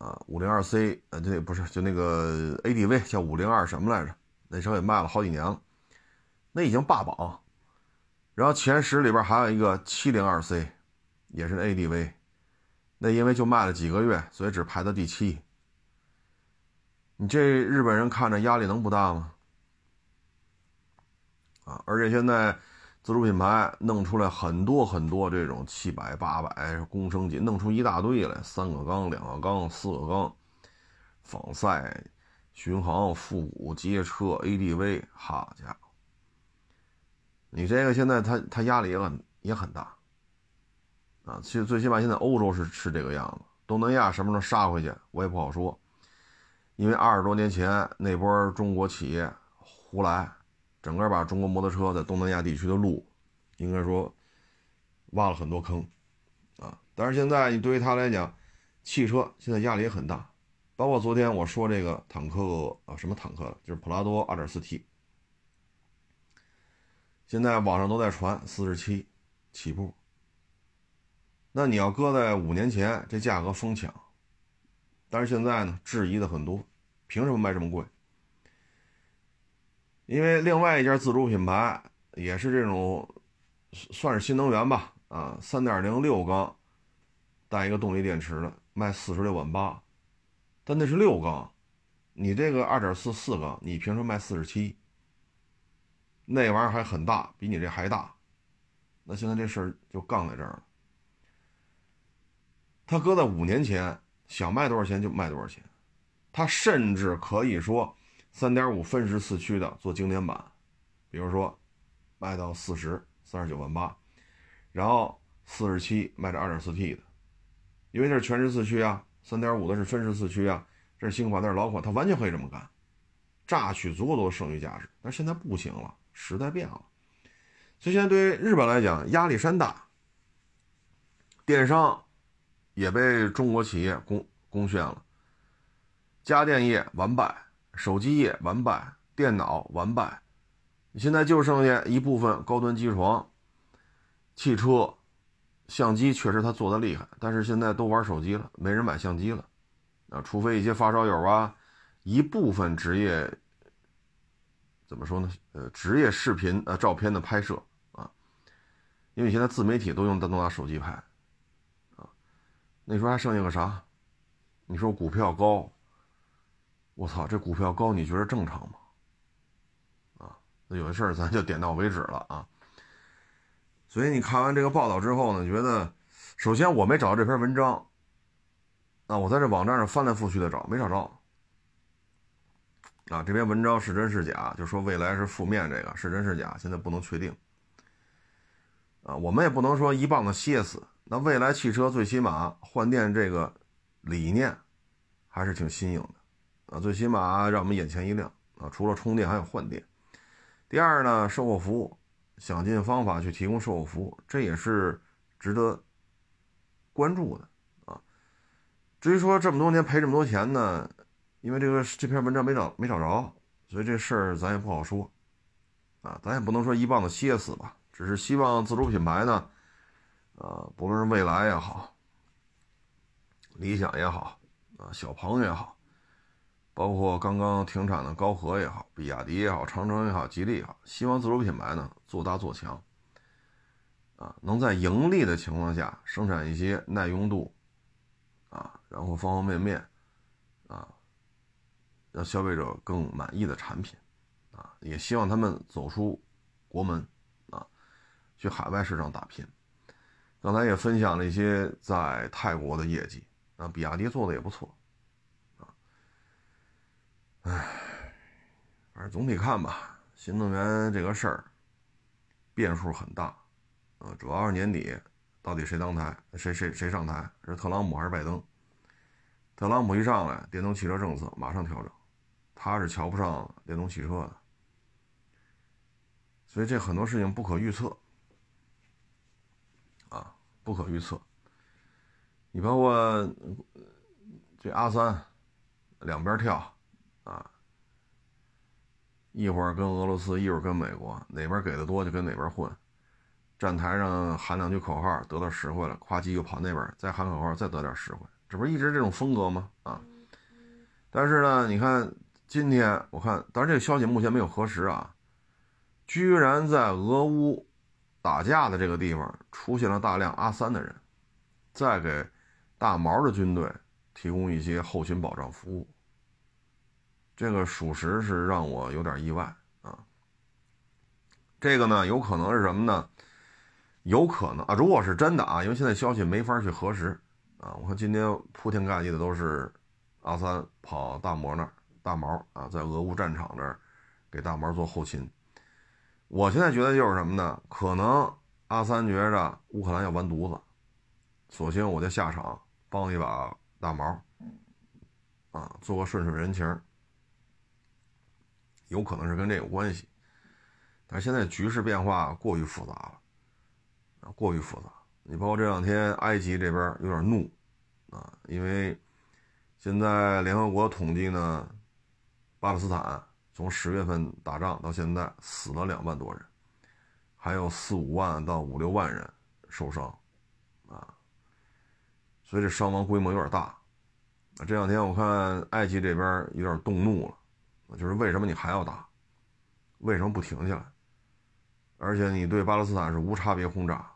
A: 啊，五零二 C，呃，这不是就那个 ADV 叫五零二什么来着？那车也卖了好几年了，那已经霸榜。然后前十里边还有一个七零二 C，也是 ADV，那因为就卖了几个月，所以只排到第七。你这日本人看着压力能不大吗？啊！而且现在自主品牌弄出来很多很多这种七百、八百公升级，弄出一大堆来，三个缸、两个缸、四个缸，仿赛、巡航、复古、街车、ADV，好家伙！你这个现在它它压力也很也很大啊！其实最起码现在欧洲是是这个样子，东南亚什么时候杀回去我也不好说，因为二十多年前那波中国企业胡来。整个把中国摩托车在东南亚地区的路，应该说挖了很多坑啊！但是现在你对于他来讲，汽车现在压力也很大，包括昨天我说这个坦克啊，什么坦克就是普拉多 2.4T，现在网上都在传四十七起步，那你要搁在五年前，这价格疯抢，但是现在呢，质疑的很多，凭什么卖这么贵？因为另外一家自主品牌也是这种，算是新能源吧，啊，三点零六缸，带一个动力电池的，卖四十六万八，但那是六缸，你这个二点四四缸，你凭什么卖四十七？那玩意儿还很大，比你这还大，那现在这事儿就杠在这儿了。他搁在五年前，想卖多少钱就卖多少钱，他甚至可以说。三点五分时四驱的做经典版，比如说卖到四十三十九万八，然后四十七卖这二点四 T 的，因为这是全时四驱啊，三点五的是分时四驱啊，这是新款，那是老款，它完全可以这么干，榨取足够多剩余价值。但现在不行了，时代变了，所以现在对于日本来讲压力山大，电商也被中国企业攻攻陷了，家电业完败。手机业完败，电脑完败，你现在就剩下一部分高端机床、汽车、相机，确实他做的厉害，但是现在都玩手机了，没人买相机了，啊，除非一些发烧友啊，一部分职业，怎么说呢？呃，职业视频呃照片的拍摄啊，因为现在自媒体都用都拿手机拍，啊，那时候还剩下个啥？你说股票高？我操，这股票高，你觉得正常吗？啊，那有的事儿咱就点到为止了啊。所以你看完这个报道之后呢，觉得首先我没找到这篇文章，啊，我在这网站上翻来覆去的找，没找着。啊，这篇文章是真是假？就说未来是负面，这个是真是假？现在不能确定。啊，我们也不能说一棒子歇死。那未来汽车最起码换电这个理念还是挺新颖的。啊，最起码让我们眼前一亮啊！除了充电，还有换电。第二呢，售后服务，想尽方法去提供售后服务，这也是值得关注的啊。至于说这么多年赔这么多钱呢，因为这个这篇文章没找没找着，所以这事儿咱也不好说啊。咱也不能说一棒子歇死吧，只是希望自主品牌呢，啊，不论是蔚来也好，理想也好，啊，小鹏也好。包括刚刚停产的高和也好，比亚迪也好，长城也好，吉利也好，希望自主品牌呢做大做强，啊，能在盈利的情况下生产一些耐用度，啊，然后方方面面，啊，让消费者更满意的产品，啊，也希望他们走出国门，啊，去海外市场打拼。刚才也分享了一些在泰国的业绩，啊，比亚迪做的也不错。唉，反正总体看吧，新能源这个事儿变数很大，啊，主要是年底到底谁当台，谁谁谁上台，是特朗普还是拜登？特朗普一上来，电动汽车政策马上调整，他是瞧不上电动汽车的，所以这很多事情不可预测，啊，不可预测。你包括这阿三两边跳。啊，一会儿跟俄罗斯，一会儿跟美国，哪边给的多就跟哪边混。站台上喊两句口号，得到实惠了，夸叽又跑那边再喊口号，再得点实惠，这不是一直这种风格吗？啊！但是呢，你看今天我看，当然这个消息目前没有核实啊，居然在俄乌打架的这个地方出现了大量阿三的人，在给大毛的军队提供一些后勤保障服务。这个属实是让我有点意外啊！这个呢，有可能是什么呢？有可能啊，如果是真的啊，因为现在消息没法去核实啊。我看今天铺天盖地的都是阿三跑大毛那儿，大毛啊，在俄乌战场这儿给大毛做后勤。我现在觉得就是什么呢？可能阿三觉着乌克兰要完犊子，索性我就下场帮一把大毛啊，做个顺水人情。有可能是跟这有关系，但是现在局势变化过于复杂了，啊，过于复杂。你包括这两天埃及这边有点怒，啊，因为现在联合国统计呢，巴勒斯坦从十月份打仗到现在死了两万多人，还有四五万到五六万人受伤，啊，所以这伤亡规模有点大。这两天我看埃及这边有点动怒了。就是为什么你还要打？为什么不停下来？而且你对巴勒斯坦是无差别轰炸。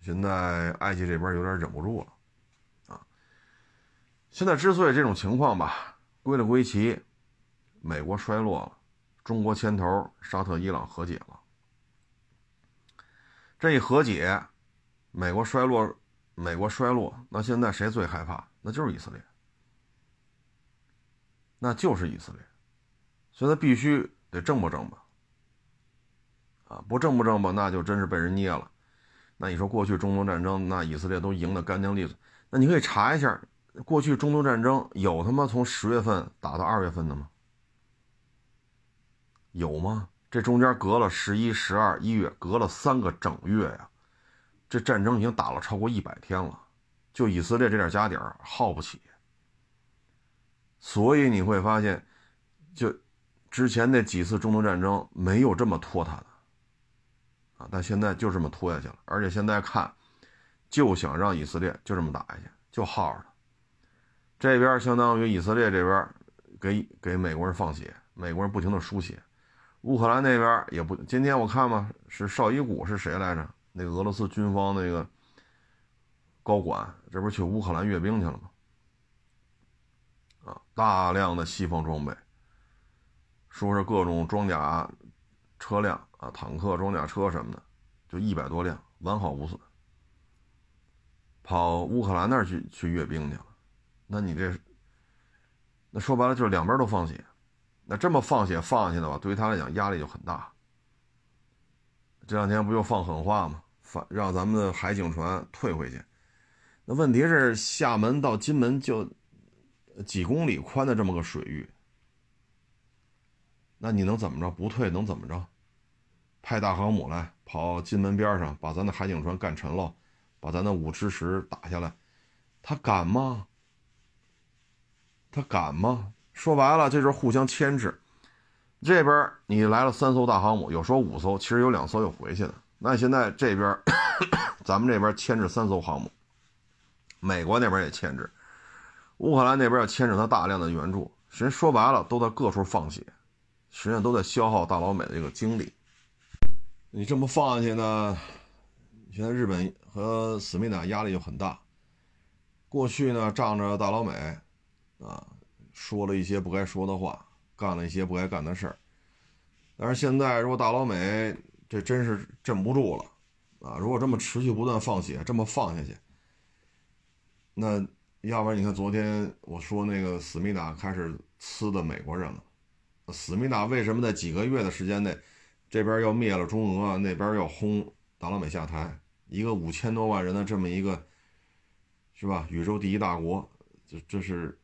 A: 现在埃及这边有点忍不住了，啊！现在之所以这种情况吧，归了归齐，美国衰落了，中国牵头，沙特、伊朗和解了。这一和解，美国衰落，美国衰落，那现在谁最害怕？那就是以色列，那就是以色列。所以他必须得正不正吧，啊，不正不正吧，那就真是被人捏了。那你说过去中东战争，那以色列都赢得干净利索。那你可以查一下，过去中东战争有他妈从十月份打到二月份的吗？有吗？这中间隔了十一、十二、一月，隔了三个整月呀。这战争已经打了超过一百天了，就以色列这点家底儿耗不起。所以你会发现，就。之前那几次中东战争没有这么拖沓的，啊，但现在就这么拖下去了。而且现在看，就想让以色列就这么打下去，就耗着他。这边相当于以色列这边给给美国人放血，美国人不停的输血。乌克兰那边也不，今天我看嘛，是绍伊古是谁来着？那个俄罗斯军方那个高管，这不是去乌克兰阅兵去了吗？啊，大量的西方装备。说是各种装甲车辆啊，坦克、装甲车什么的，就一百多辆，完好无损。跑乌克兰那儿去去阅兵去了，那你这，那说白了就是两边都放血，那这么放血放下去的话，对于他来讲压力就很大。这两天不就放狠话吗？放让咱们的海警船退回去。那问题是厦门到金门就几公里宽的这么个水域。那你能怎么着？不退能怎么着？派大航母来跑金门边上，把咱的海警船干沉了，把咱的五吃石打下来，他敢吗？他敢吗？说白了，这就是互相牵制。这边你来了三艘大航母，有说五艘，其实有两艘又回去的。那现在这边，咱们这边牵制三艘航母，美国那边也牵制，乌克兰那边要牵制他大量的援助，实说白了都在各处放血。实际上都在消耗大老美的这个精力。你这么放下去呢？现在日本和思密达压力就很大。过去呢，仗着大老美，啊，说了一些不该说的话，干了一些不该干的事儿。但是现在，如果大老美这真是镇不住了，啊，如果这么持续不断放血，这么放下去，那要不然你看昨天我说那个思密达开始呲的美国人了。思密达为什么在几个月的时间内，这边要灭了中俄，那边要轰大老美下台？一个五千多万人的这么一个，是吧？宇宙第一大国，这这是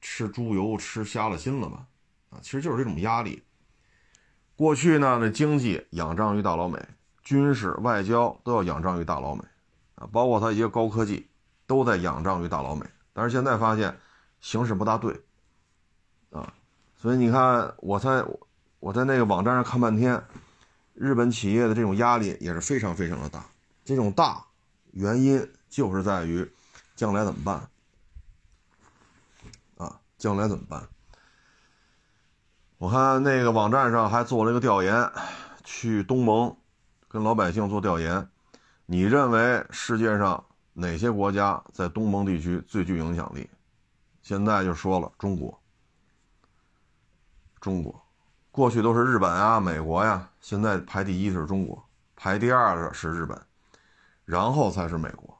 A: 吃猪油吃瞎了心了吧？啊，其实就是这种压力。过去呢，那经济仰仗于大老美，军事、外交都要仰仗于大老美，啊，包括他一些高科技都在仰仗于大老美。但是现在发现形势不大对，所以你看，我在我在那个网站上看半天，日本企业的这种压力也是非常非常的大。这种大原因就是在于将来怎么办啊？将来怎么办？我看那个网站上还做了一个调研，去东盟跟老百姓做调研，你认为世界上哪些国家在东盟地区最具影响力？现在就说了中国。中国，过去都是日本啊、美国呀，现在排第一是中国，排第二的是日本，然后才是美国。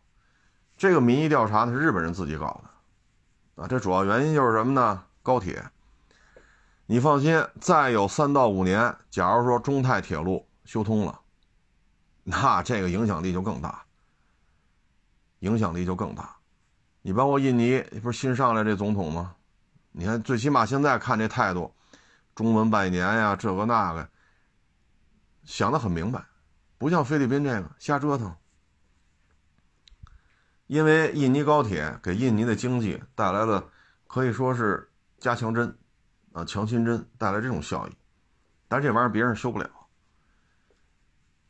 A: 这个民意调查呢是日本人自己搞的，啊，这主要原因就是什么呢？高铁。你放心，再有三到五年，假如说中泰铁路修通了，那这个影响力就更大，影响力就更大。你包括印尼，不是新上来这总统吗？你看，最起码现在看这态度。中文拜年呀，这个那个，想得很明白，不像菲律宾这个瞎折腾。因为印尼高铁给印尼的经济带来了可以说是加强针，啊，强心针带来这种效益，但这玩意儿别人修不了，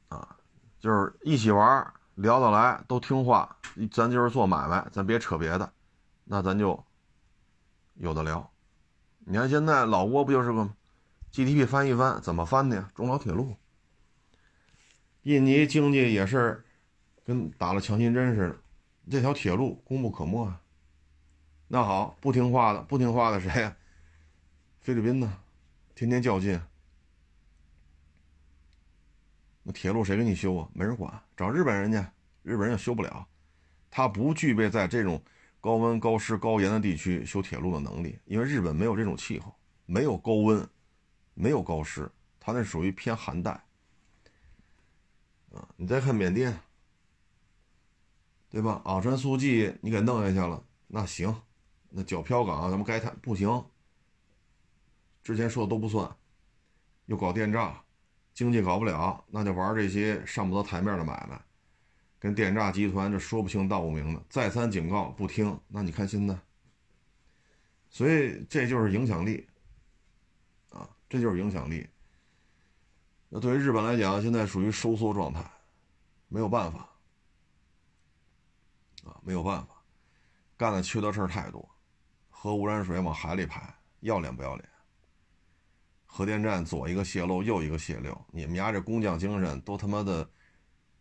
A: 啊，就是一起玩聊得来，都听话，咱就是做买卖，咱别扯别的，那咱就有的聊。你看现在老挝不就是个 GDP 翻一翻，怎么翻的呀？中老铁路。印尼经济也是跟打了强心针似的，这条铁路功不可没啊。那好，不听话的，不听话的谁呀？菲律宾呢？天天较劲。那铁路谁给你修啊？没人管，找日本人去，日本人也修不了，他不具备在这种。高温、高湿、高盐的地区修铁路的能力，因为日本没有这种气候，没有高温，没有高湿，它那属于偏寒带。啊，你再看缅甸，对吧？昂山素季你给弄下去了，那行，那脚漂港咱们该谈不行。之前说的都不算，又搞电诈，经济搞不了，那就玩这些上不得台面的买卖。跟电诈集团这说不清道不明的，再三警告不听，那你看现在，所以这就是影响力，啊，这就是影响力。那对于日本来讲，现在属于收缩状态，没有办法，啊，没有办法，干的缺德事儿太多，核污染水往海里排，要脸不要脸？核电站左一个泄漏，右一个泄漏，你们家这工匠精神都他妈的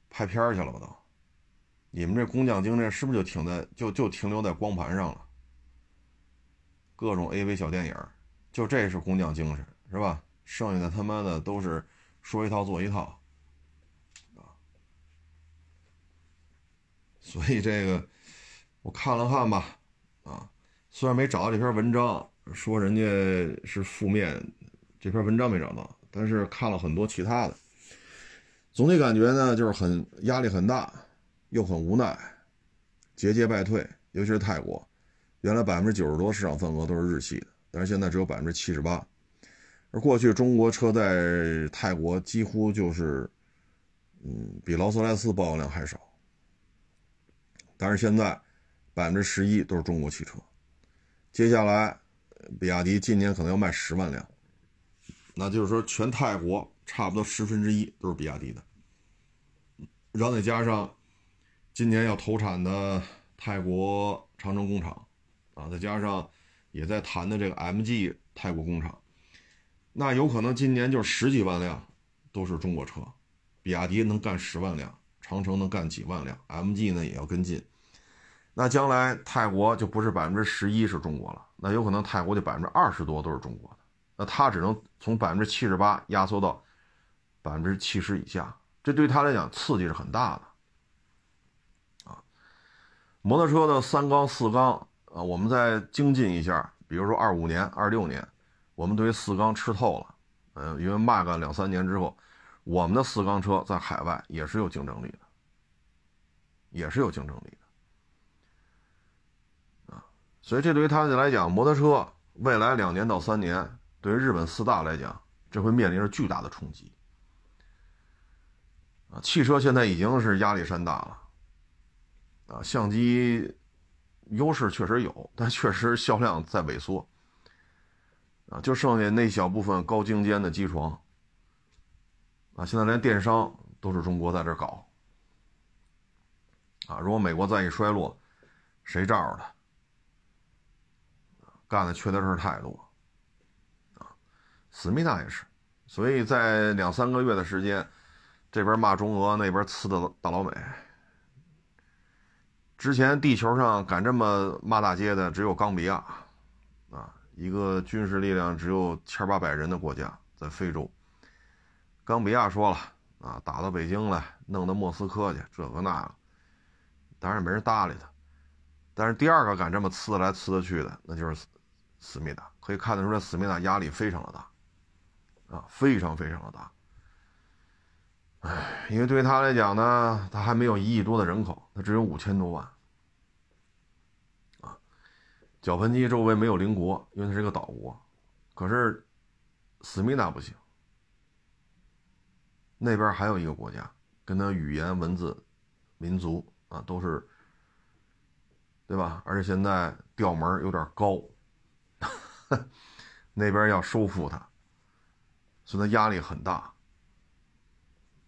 A: 拍片去了吧都？你们这工匠精神是不是就停在就就停留在光盘上了？各种 AV 小电影，就这是工匠精神是吧？剩下的他妈的都是说一套做一套，啊！所以这个我看了看吧，啊，虽然没找到这篇文章，说人家是负面，这篇文章没找到，但是看了很多其他的，总体感觉呢就是很压力很大。又很无奈，节节败退，尤其是泰国，原来百分之九十多市场份额都是日系的，但是现在只有百分之七十八。而过去中国车在泰国几乎就是，嗯，比劳斯莱斯保有量还少。但是现在百分之十一都是中国汽车，接下来比亚迪今年可能要卖十万辆，那就是说全泰国差不多十分之一都是比亚迪的，然后再加上。今年要投产的泰国长城工厂，啊，再加上也在谈的这个 MG 泰国工厂，那有可能今年就十几万辆都是中国车，比亚迪能干十万辆，长城能干几万辆，MG 呢也要跟进。那将来泰国就不是百分之十一是中国了，那有可能泰国就百分之二十多都是中国的，那他只能从百分之七十八压缩到百分之七十以下，这对他来讲刺激是很大的。摩托车的三缸、四缸啊，我们再精进一下，比如说二五年、二六年，我们对于四缸吃透了，嗯，因为骂个两三年之后，我们的四缸车在海外也是有竞争力的，也是有竞争力的，啊，所以这对于他们来讲，摩托车未来两年到三年，对于日本四大来讲，这会面临着巨大的冲击，啊，汽车现在已经是压力山大了。啊，相机优势确实有，但确实销量在萎缩。啊，就剩下那小部分高精尖的机床，啊，现在连电商都是中国在这搞，啊，如果美国再一衰落，谁罩着他？干的缺德事太多，啊，思密达也是，所以在两三个月的时间，这边骂中俄，那边呲的大老美。之前地球上敢这么骂大街的只有冈比亚，啊，一个军事力量只有千八百人的国家，在非洲。冈比亚说了，啊，打到北京来，弄到莫斯科去，这个那个，当然没人搭理他。但是第二个敢这么呲来呲去的，那就是思密达，可以看得出来，思密达压力非常的大，啊，非常非常的大。唉，因为对他来讲呢，他还没有一亿多的人口，他只有五千多万。啊，脚盆机周围没有邻国，因为它是个岛国。可是，思密达不行，那边还有一个国家，跟他语言、文字、民族啊都是，对吧？而且现在调门有点高，那边要收复他，所以他压力很大。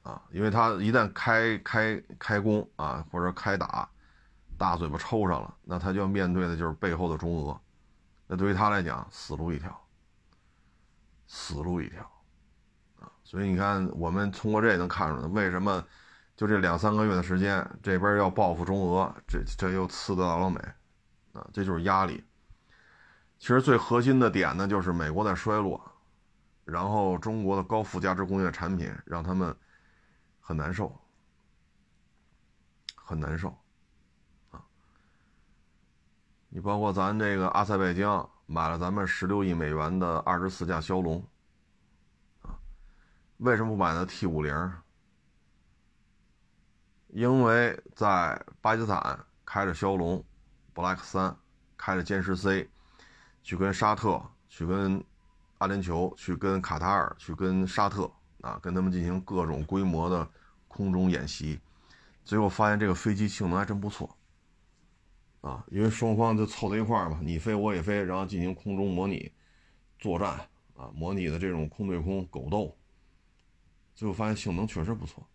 A: 啊，因为他一旦开开开工啊，或者开打，大嘴巴抽上了，那他就要面对的就是背后的中俄，那对于他来讲，死路一条，死路一条，啊，所以你看，我们通过这也能看出来，为什么就这两三个月的时间，这边要报复中俄，这这又刺得老美，啊，这就是压力。其实最核心的点呢，就是美国在衰落，然后中国的高附加值工业产品让他们。很难受，很难受，啊！你包括咱这个阿塞拜疆买了咱们十六亿美元的二十四架枭龙，啊，为什么不买呢 T 五零？因为在巴基斯坦开着枭龙，Black 三，开着歼十 C，去跟沙特，去跟阿联酋，去跟卡塔尔，去跟沙特。啊，跟他们进行各种规模的空中演习，最后发现这个飞机性能还真不错。啊，因为双方就凑在一块儿嘛，你飞我也飞，然后进行空中模拟作战啊，模拟的这种空对空狗斗，最后发现性能确实不错。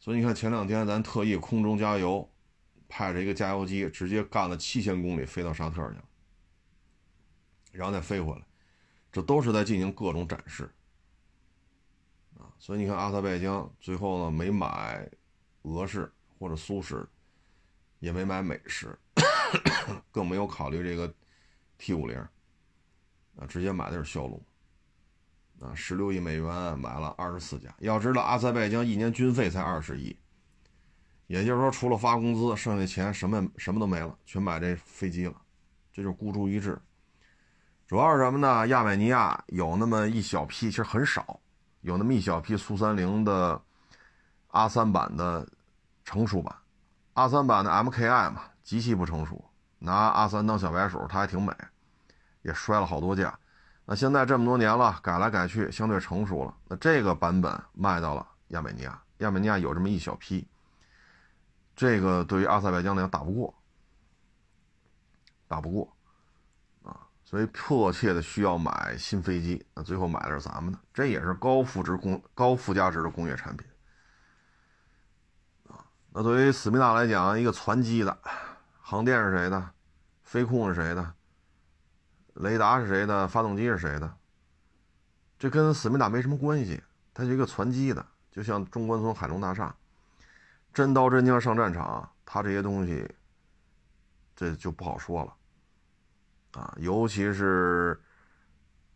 A: 所以你看前两天咱特意空中加油，派着一个加油机直接干了七千公里飞到沙特去了，然后再飞回来，这都是在进行各种展示。所以你看，阿塞拜疆最后呢没买俄式或者苏式，也没买美式，更没有考虑这个 T 五零，啊，直接买的是骁龙，啊，十六亿美元买了二十四架。要知道，阿塞拜疆一年军费才二十亿，也就是说，除了发工资，剩下钱什么什么都没了，全买这飞机了，这就是孤注一掷。主要是什么呢？亚美尼亚有那么一小批，其实很少。有那么一小批苏三零的 R 三版的成熟版，R 三版的 MKI 嘛，极其不成熟，拿 R 三当小白鼠，它还挺美，也摔了好多架。那现在这么多年了，改来改去，相对成熟了。那这个版本卖到了亚美尼亚，亚美尼亚有这么一小批，这个对于阿塞拜疆来讲打不过，打不过。所以迫切的需要买新飞机，那最后买的是咱们的，这也是高附值工、高附加值的工业产品啊。那对于思密达来讲，一个传机的，航电是谁的？飞控是谁的？雷达是谁的？发动机是谁的？这跟思密达没什么关系，它是一个传机的，就像中关村海龙大厦，真刀真枪上战场，它这些东西，这就不好说了。啊，尤其是，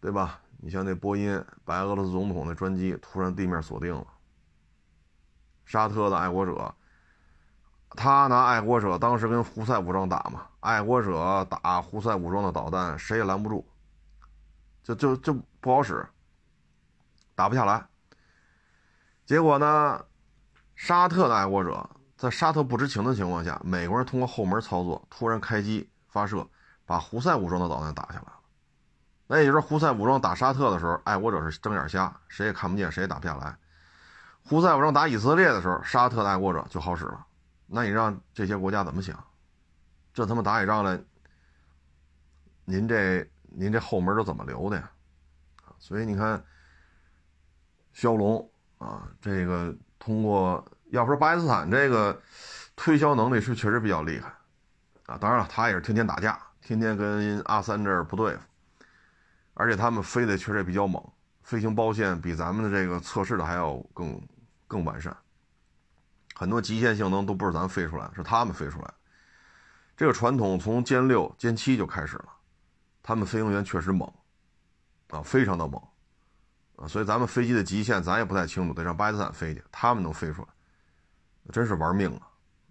A: 对吧？你像那波音，白俄罗斯总统那专机突然地面锁定了。沙特的爱国者，他拿爱国者当时跟胡塞武装打嘛，爱国者打胡塞武装的导弹，谁也拦不住，就就就不好使，打不下来。结果呢，沙特的爱国者在沙特不知情的情况下，美国人通过后门操作，突然开机发射。把胡塞武装的导弹打下来了，那也就是胡塞武装打沙特的时候，爱国者是睁眼瞎，谁也看不见，谁也打不下来。胡塞武装打以色列的时候，沙特爱国者就好使了。那你让这些国家怎么想？这他妈打起仗来，您这您这后门都怎么留的呀？所以你看，骁龙啊，这个通过，要说巴基斯坦这个推销能力是确实比较厉害啊。当然了，他也是天天打架，天天跟阿三这儿不对付，而且他们飞的确实也比较猛，飞行包线比咱们的这个测试的还要更更完善，很多极限性能都不是咱飞出来，是他们飞出来。这个传统从歼六、歼七就开始了，他们飞行员确实猛。啊，非常的猛，啊，所以咱们飞机的极限咱也不太清楚，得让巴基斯坦飞去，他们能飞出来，真是玩命啊，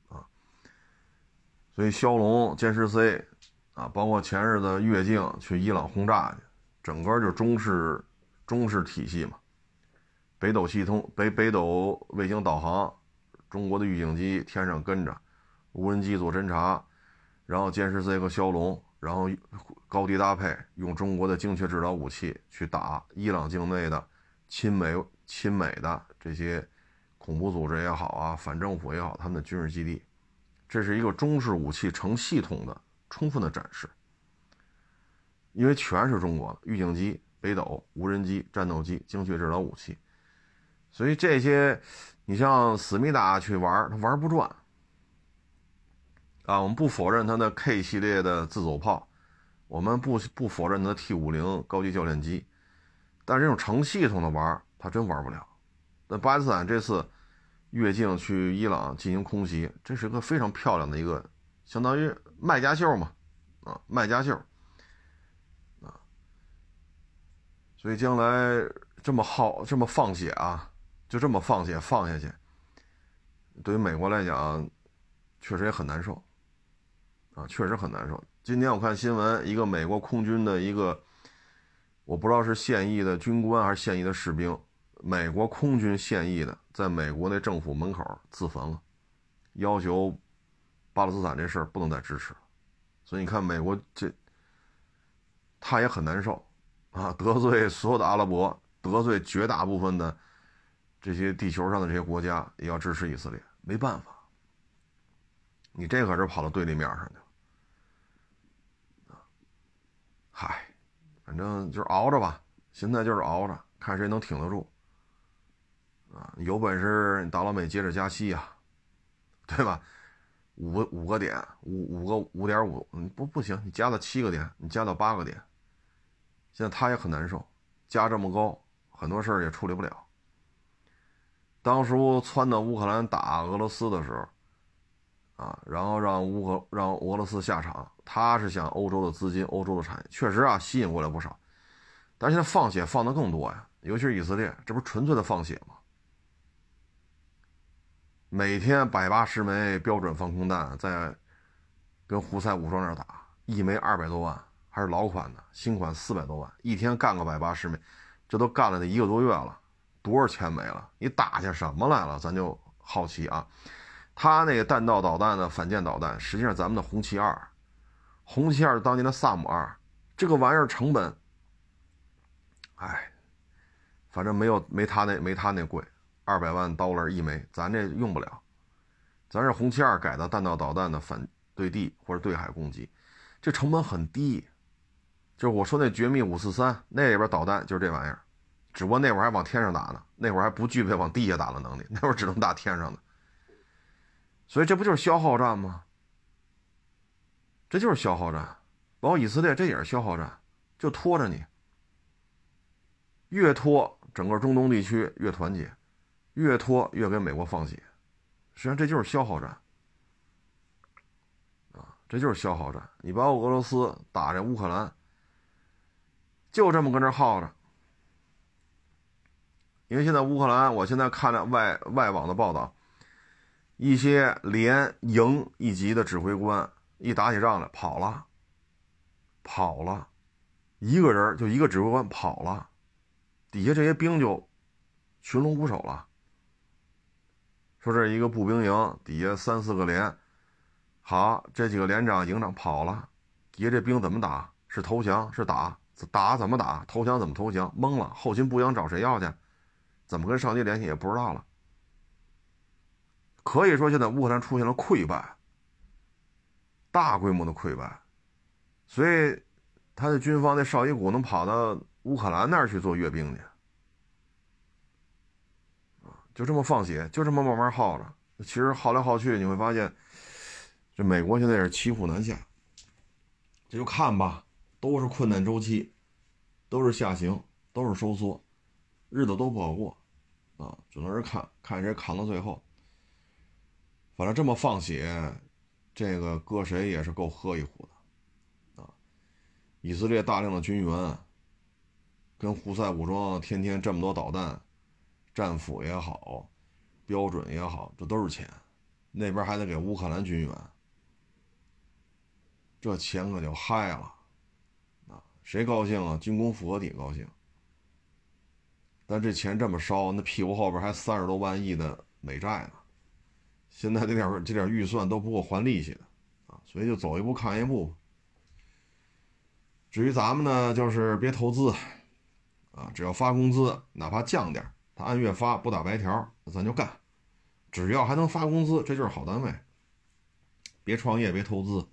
A: 啊，所以枭龙、歼十 C，啊，包括前日的越境去伊朗轰炸去，整个就中式中式体系嘛，北斗系统、北北斗卫星导航，中国的预警机天上跟着，无人机做侦察，然后歼十 C 和枭龙。然后高低搭配，用中国的精确制导武器去打伊朗境内的亲美亲美的这些恐怖组织也好啊，反政府也好，他们的军事基地，这是一个中式武器成系统的充分的展示。因为全是中国的预警机、北斗无人机、战斗机、精确制导武器，所以这些你像思密达去玩，他玩不转。啊，我们不否认它的 K 系列的自走炮，我们不不否认它的 T 五零高级教练机，但是这种成系统的玩，它真玩不了。那巴基斯坦这次越境去伊朗进行空袭，这是个非常漂亮的一个，相当于卖家秀嘛，啊，卖家秀，啊，所以将来这么耗这么放血啊，就这么放血放下去，对于美国来讲，确实也很难受。啊，确实很难受。今天我看新闻，一个美国空军的一个，我不知道是现役的军官还是现役的士兵，美国空军现役的，在美国那政府门口自焚了，要求巴勒斯坦这事儿不能再支持了。所以你看，美国这他也很难受啊，得罪所有的阿拉伯，得罪绝大部分的这些地球上的这些国家，也要支持以色列，没办法，你这可是跑到对立面上去了。嗨，反正就是熬着吧，现在就是熬着，看谁能挺得住。啊，有本事你大老美接着加息啊，对吧？五五个点，五五个五点五，嗯，不不行，你加到七个点，你加到八个点。现在他也很难受，加这么高，很多事儿也处理不了。当初窜到乌克兰打俄罗斯的时候。啊，然后让乌克让俄罗斯下场，他是想欧洲的资金、欧洲的产业，确实啊，吸引过来不少。但现在放血放的更多呀，尤其是以色列，这不是纯粹的放血吗？每天百八十枚标准防空弹在跟胡塞武装那打，一枚二百多万，还是老款的，新款四百多万，一天干个百八十枚，这都干了得一个多月了，多少钱没了？你打下什么来了？咱就好奇啊。他那个弹道导弹的反舰导弹，实际上咱们的红旗二，红旗二当年的萨姆二，这个玩意儿成本，哎，反正没有没他那没他那贵，二百万刀了一枚，咱这用不了，咱是红旗二改的弹道导弹的反对地或者对海攻击，这成本很低，就是我说那绝密五四三那里边导弹就是这玩意儿，只不过那会儿还往天上打呢，那会儿还不具备往地下打的能力，那会儿只能打天上的。所以这不就是消耗战吗？这就是消耗战，包括以色列这也是消耗战，就拖着你，越拖整个中东地区越团结，越拖越给美国放血，实际上这就是消耗战，啊，这就是消耗战。你把俄罗斯打这乌克兰，就这么跟这耗着，因为现在乌克兰，我现在看着外外网的报道。一些连营一级的指挥官一打起仗来跑了，跑了，一个人就一个指挥官跑了，底下这些兵就群龙无首了。说这一个步兵营底下三四个连，好，这几个连长营长跑了，底下这兵怎么打？是投降？是打？打怎么打？投降怎么投降？懵了，后勤补养找谁要去？怎么跟上级联系也不知道了。可以说，现在乌克兰出现了溃败，大规模的溃败，所以他的军方那绍伊古能跑到乌克兰那儿去做阅兵去？就这么放血，就这么慢慢耗着。其实耗来耗去，你会发现，这美国现在是骑虎难下。这就看吧，都是困难周期，都是下行，都是收缩，日子都不好过啊！只能是看看谁扛到最后。反正这么放血，这个搁谁也是够喝一壶的啊！以色列大量的军援，跟胡塞武装天天这么多导弹。战斧也好，标准也好，这都是钱。那边还得给乌克兰军援，这钱可就嗨了啊！谁高兴啊？军工复合体高兴。但这钱这么烧，那屁股后边还三十多万亿的美债呢。现在这点这点预算都不够还利息的啊！所以就走一步看一步。至于咱们呢，就是别投资啊，只要发工资，哪怕降点他按月发不打白条，咱就干，只要还能发工资，这就是好单位。别创业，别投资，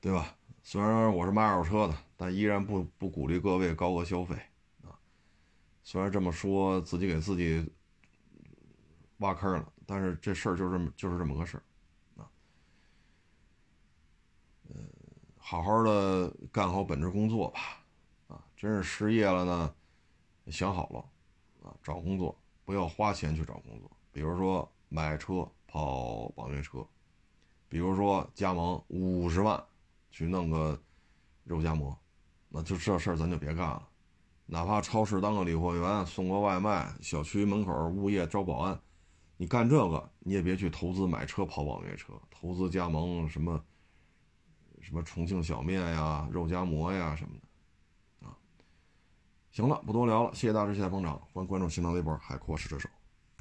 A: 对吧？虽然我是卖二手车的，但依然不不鼓励各位高额消费啊。虽然这么说，自己给自己挖坑了，但是这事儿就这么就是这么个事儿啊。嗯，好好的干好本职工作吧，啊，真是失业了呢。想好了，啊，找工作不要花钱去找工作，比如说买车跑网约车，比如说加盟五十万去弄个肉夹馍，那就这事儿咱就别干了。哪怕超市当个理货员，送个外卖，小区门口物业招保安，你干这个你也别去投资买车跑网约车，投资加盟什么什么重庆小面呀、肉夹馍呀什么的。行了，不多聊了，谢谢大师，谢谢捧场，欢迎关注新浪微博“海阔试车手”。